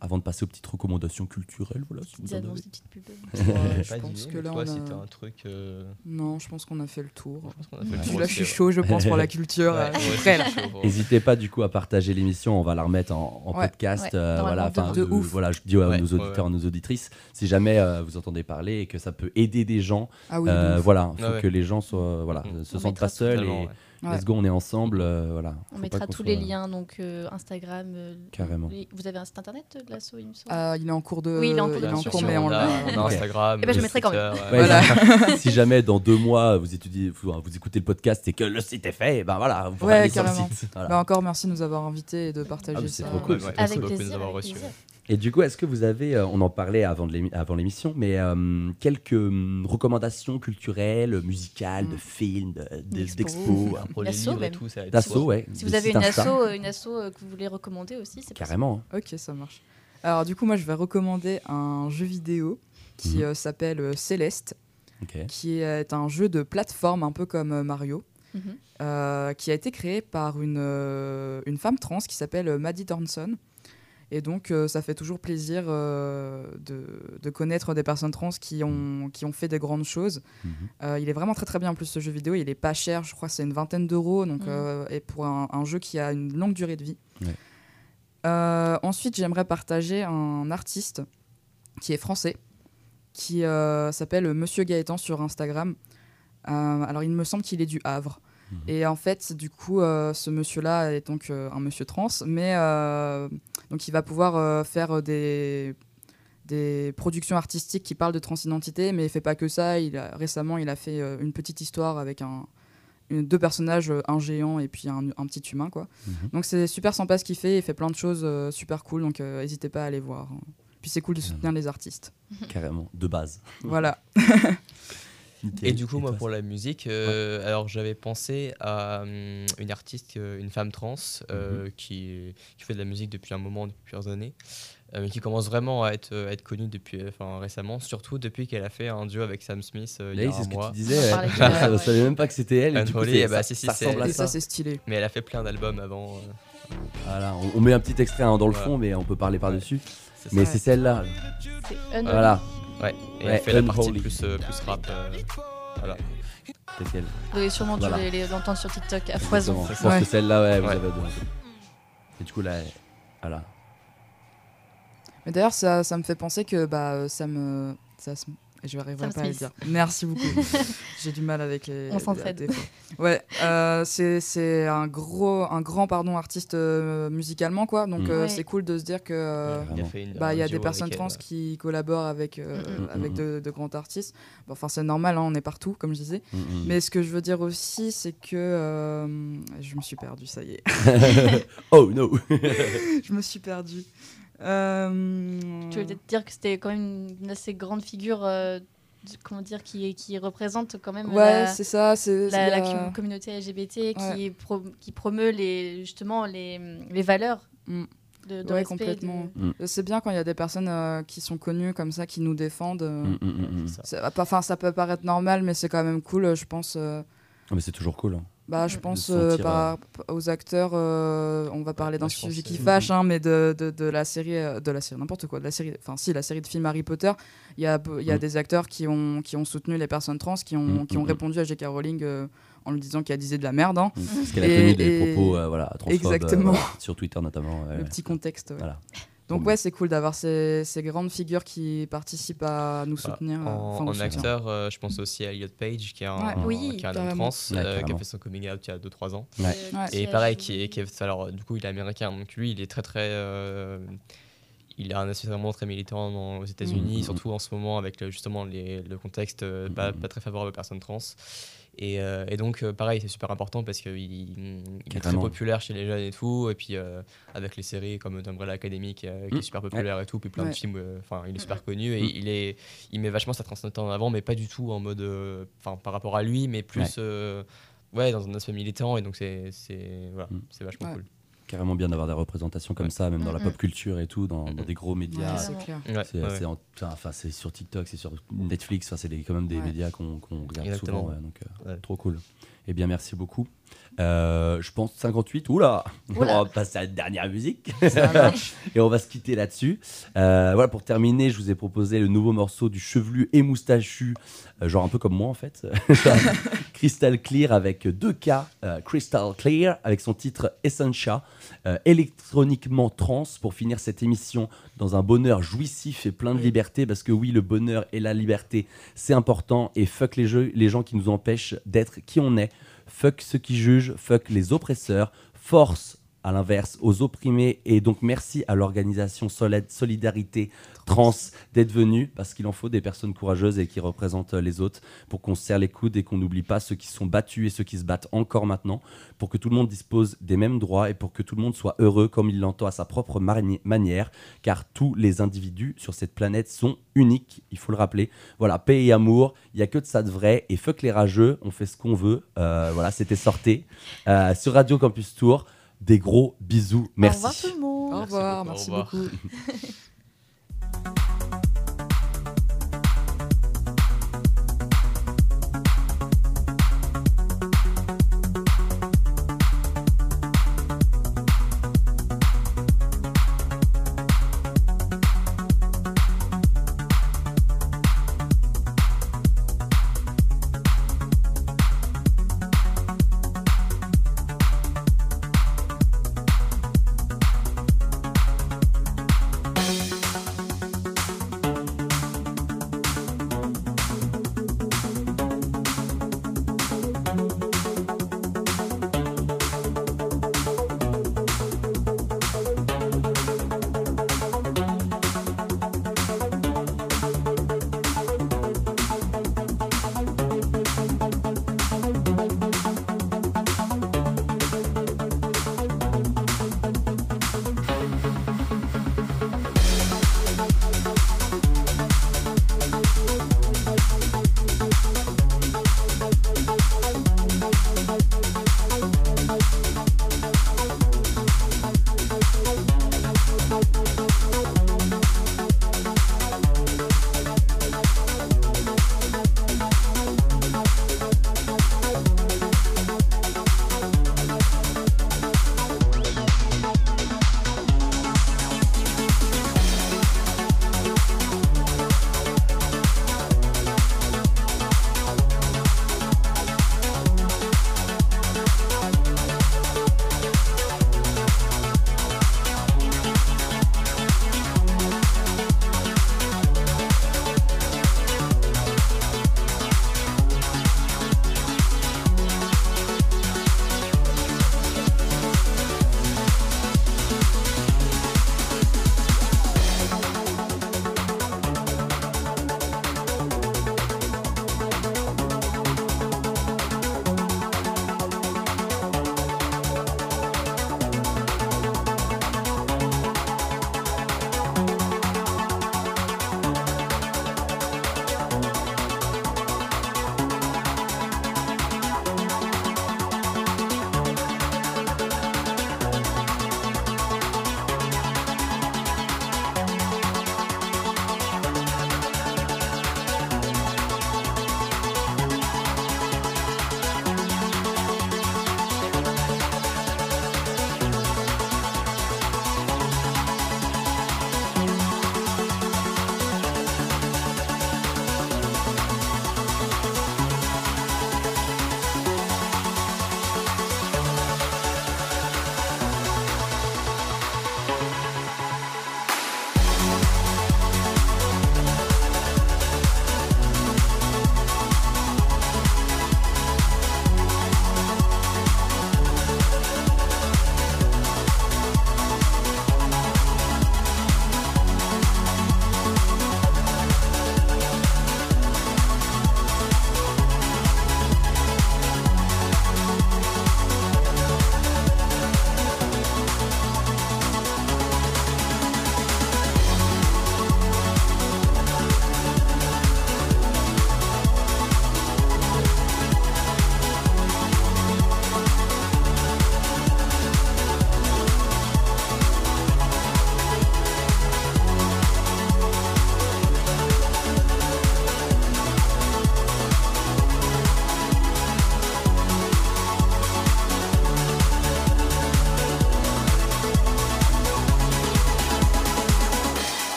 C: avant de passer aux petites recommandations culturelles voilà, si vous
F: Des
C: en
F: annonces,
C: avez.
F: des petites pubs.
G: Ouais, je
H: Pas
G: pense que là,
H: toi,
G: on a-
H: t'as un truc. euh,
G: Non, je pense qu'on a fait le tour.
H: je pense qu'on a fait le
C: Ouais.
H: tour
G: Là, je suis chaud, je pense, pour la culture.
H: Ouais,
G: euh,
C: N'hésitez pas du coup à partager l'émission, on va la remettre en, en
G: Ouais.
C: podcast.
F: Ouais,
C: euh, voilà,
G: de
C: euh,
G: ouf.
C: voilà, je dis à
H: Ouais,
C: nos auditeurs, à
H: ouais.
C: nos auditrices, si jamais euh, vous entendez parler et que ça peut aider des gens,
G: Ah oui, de
C: euh, voilà, il faut
H: Ah ouais.
C: que les gens soient, voilà,
H: Mm.
C: se sentent pas seuls et
H: ouais.
C: Let's go, on est ensemble, euh, voilà.
F: On
C: Faut
F: mettra tous
C: soit-
F: les liens, donc euh, Instagram. euh,
C: Carrément.
F: Vous avez un site internet de l'asso, il me semble?
G: Ah, il est en cours de.
F: Oui, il est en cours de
G: il est en
F: construction.
G: cours, mais on l'a.
H: on a
C: Ok.
H: Instagram.
F: Eh ben, je mettrai quand même.
H: Twitter,
C: Ouais,
H: ouais.
G: Voilà.
C: si jamais dans deux mois vous étudiez, vous, vous écoutez le podcast et que le site est fait, eh ben voilà, vous pourrez
G: Ouais,
C: aller sur le
G: carrément.
C: site. Voilà.
G: Bah, encore merci de nous avoir invités et de partager
C: Ah, mais c'est
G: ça.
C: trop cool.
H: Ouais, ouais.
F: Avec
H: Merci beaucoup de
F: plaisir.
H: nous avoir
F: avec
H: reçus.
F: plaisir.
C: Et du coup, est-ce que vous avez, euh, on en parlait avant de l'émi- avant l'émission, mais euh, quelques hum, recommandations culturelles, musicales, de
G: Mm.
C: films, de- de-
F: D'expo.
C: d'expos,
F: même.
H: tout, ça va être
C: d'assaut, ouais.
F: Si
C: de
F: vous avez une asso, euh, une asso que vous voulez recommander aussi, c'est
C: Carrément. hein.
G: Ok, ça marche. Alors, du coup, moi, je vais recommander un jeu vidéo qui
C: Mhm.
G: euh, s'appelle Céleste, qui est un jeu de plateforme un peu comme Mario.
F: Mhm.
G: euh, qui a été créé par une, euh, une femme trans qui s'appelle Maddie Thornton. Et donc, euh, ça fait toujours plaisir euh, de, de connaître des personnes trans qui ont, qui ont fait des grandes choses.
C: Mhm.
G: Euh, il est vraiment très très bien en plus ce jeu vidéo. Il est pas cher, je crois que c'est une vingtaine d'euros. Donc, euh, et pour un, un jeu qui a une longue durée de vie.
C: Ouais.
G: Euh, ensuite, j'aimerais partager un artiste qui est français, qui euh, s'appelle Monsieur Gaëtan sur Instagram. Euh, alors, il me semble qu'il est du Havre.
C: Mhm.
G: Et en fait, du coup, euh, ce monsieur-là est donc euh, un monsieur trans, mais euh, donc il va pouvoir faire des, des productions artistiques qui parlent de transidentité, mais il fait pas que ça. Il a, récemment, il a fait euh, une petite histoire avec un, une- deux personnages, un géant et puis un, un petit humain, quoi.
C: Mhm.
G: Donc c'est super sympa ce qu'il fait. Il fait plein de choses euh, super cool, donc euh, n'hésitez pas à aller voir. Puis c'est cool de soutenir les artistes.
C: Carrément, de base.
G: Voilà.
C: Nickel.
H: Et du coup, moi, pour la musique, euh, alors j'avais pensé à hum, une artiste, euh, une femme trans, euh, qui, qui fait de la musique depuis un moment, depuis plusieurs années, euh, mais qui commence vraiment à être, à être connue depuis, enfin, récemment, surtout depuis qu'elle a fait un duo avec Sam Smith euh, il y
C: Là,
H: a
C: c'est
H: un
C: ce que
H: mois.
C: tu disais.
F: L'heure,
C: ça,
F: ouais.
C: Je savais même pas que c'était elle. Et du coup,
H: bah,
C: ça,
H: si, si,
C: ça
H: c'est-
C: ressemble à
G: Et ça,
C: ça.
G: c'est stylé.
H: Mais elle a fait plein d'albums avant. euh,
C: Voilà, on, on met un petit extrait hein, dans le
H: Voilà.
C: fond, mais on peut parler par-dessus. Mais c'est celle-là. Voilà,
H: Ouais, et
C: Ouais,
H: elle fait la partie
C: Unholy.
H: plus, euh, plus rap. euh, voilà.
C: c'est quelle
F: Vous avez sûrement dû
C: Voilà.
F: les, les entendre sur TikTok à foison.
C: Je pense
G: Ouais.
C: que celle-là, ouais, vous
H: Ouais.
C: avez. Et du coup, là, voilà.
G: Mais d'ailleurs, ça, ça me fait penser que bah, euh, ça me. Ça, je n'arriverai pas à le dire. Merci beaucoup. J'ai du mal avec les.
F: On s'entraide.
G: Ouais, euh, c'est c'est un gros, un grand pardon artiste euh, musicalement quoi. Donc
C: Mm.
G: euh,
F: Ouais.
G: c'est cool de se dire que euh,
C: Ouais,
H: Il a une-
G: bah y a des personnes trans
H: euh,
G: qui collaborent avec euh,
F: Mm,
C: mm,
G: avec de, de grands artistes. Bon, Enfin c'est normal, hein, on est partout comme je disais. Mais ce que je veux dire aussi, c'est que euh, je me suis perdue, ça y est.
C: oh no
G: je me suis perdue. Euh,
F: Tu veux peut-être dire que c'était quand même une assez grande figure, euh, de- comment dire, qui, qui représente quand même
G: Ouais,
F: la,
G: c'est ça. C'est
F: la, la communauté LGBT,
G: Ouais.
F: qui, pro- qui promeut les, justement les, les valeurs
G: Mm.
F: de, de
G: Ouais, complètement.
F: de-
G: C'est bien quand il y a des personnes euh, qui sont connues comme ça, qui nous défendent. euh,
C: Mm, mm, mm, mm.
G: Enfin, ça peut paraître normal, mais c'est quand même cool, euh, je pense. euh,
C: Ah, mais c'est toujours cool. hein.
G: Bah, je pense euh, par- aux acteurs, euh, on va parler d'un sujet qui
H: euh,
G: fâche, hein, mais de, de, de la série, euh, de la série n'importe quoi, de la série, enfin si la série de films Harry Potter, il y a, y a
C: Mm.
G: des acteurs qui ont, qui ont soutenu les personnes trans, qui ont,
C: Mm,
G: qui ont
C: mm,
G: répondu à J.K. Rowling euh, en lui disant qu'elle disait de la merde. hein.
C: Parce qu'elle a tenu des propos euh, voilà, transphobes, euh,
G: Exactement.
C: voilà, sur Twitter notamment. ouais,
G: Le
C: ouais.
G: petit contexte. ouais.
C: Voilà.
G: Donc ouais, c'est cool d'avoir ces, ces grandes figures qui participent à nous
H: Bah,
G: soutenir. euh,
H: En,
G: enfin,
H: acteur, euh, je pense aussi à Elliot Page, qui est un,
G: Ouais.
H: un-
F: Oui,
H: qui est un homme trans,
C: Ouais,
H: euh, qui a fait son coming out il y a 2-3 ans.
C: Ouais.
F: de-
G: Ouais.
H: Et pareil, qui est, qui est- alors du coup il est américain, donc lui il est très très, euh, il a un aspect vraiment très militant dans- aux États-Unis,
C: Mhm.
H: surtout en ce moment avec le- justement les- le contexte pas,
C: Mhm.
H: pas très favorable aux personnes trans. Et, euh, et donc euh, pareil, c'est super important parce qu'il il est très populaire chez les jeunes et tout, et puis euh, avec les séries comme Umbrella Academy qui, qui est super populaire et tout, puis plein de films, euh, enfin il est super connu et
C: Mhm.
H: il est, il met vachement sa transidentité en avant, mais pas du tout en mode, euh, enfin par rapport à lui, mais plus
C: Ouais.
H: euh, ouais dans un aspect militant et donc c'est c'est voilà, c'est vachement
G: Ouais.
H: cool.
C: Carrément bien d'avoir des représentations comme
H: Ouais.
C: ça, même dans la pop culture et tout, dans, dans des gros médias.
G: c'est
C: C'est c'est c'est sur TikTok, c'est sur Netflix, c'est quand même des
G: Ouais.
C: médias qu'on regarde
H: Exactement.
C: souvent. ouais, donc, euh,
H: Ouais.
C: Trop cool. Eh bien, merci beaucoup. Euh, je pense 58. Oula
F: Oula.
C: On va passer à la dernière musique. Et on va se quitter là-dessus. Euh, voilà, pour terminer, je vous ai proposé le nouveau morceau du chevelu et moustachu, euh, genre un peu comme moi en fait. Crystal Clear avec 2K, euh, Crystal Clear avec son titre Essentia, euh, électroniquement trans pour finir cette émission dans un bonheur jouissif et plein de liberté parce que oui, le bonheur et la liberté, c'est important et fuck les, jeux, les gens qui nous empêchent d'être qui on est, fuck ceux qui jugent, fuck les oppresseurs, force à l'inverse aux opprimés et donc merci à l'organisation Solid- Solidarité Trans d'être venu parce qu'il en faut des personnes courageuses et qui représentent les autres pour qu'on se serre les coudes et qu'on n'oublie pas ceux qui sont battus et ceux qui se battent encore maintenant pour que tout le monde dispose des mêmes droits et pour que tout le monde soit heureux comme il l'entend à sa propre mani- manière car tous les individus sur cette planète sont uniques, il faut le rappeler. Voilà, paix et amour, il y a que de ça de vrai et fuck les rageux, on fait ce qu'on veut. Euh, voilà, c'était sorti euh, sur Radio Campus Tour. Des gros bisous, merci.
F: Au revoir tout le monde.
G: Au revoir,
H: beaucoup, au
G: merci
H: revoir.
G: beaucoup.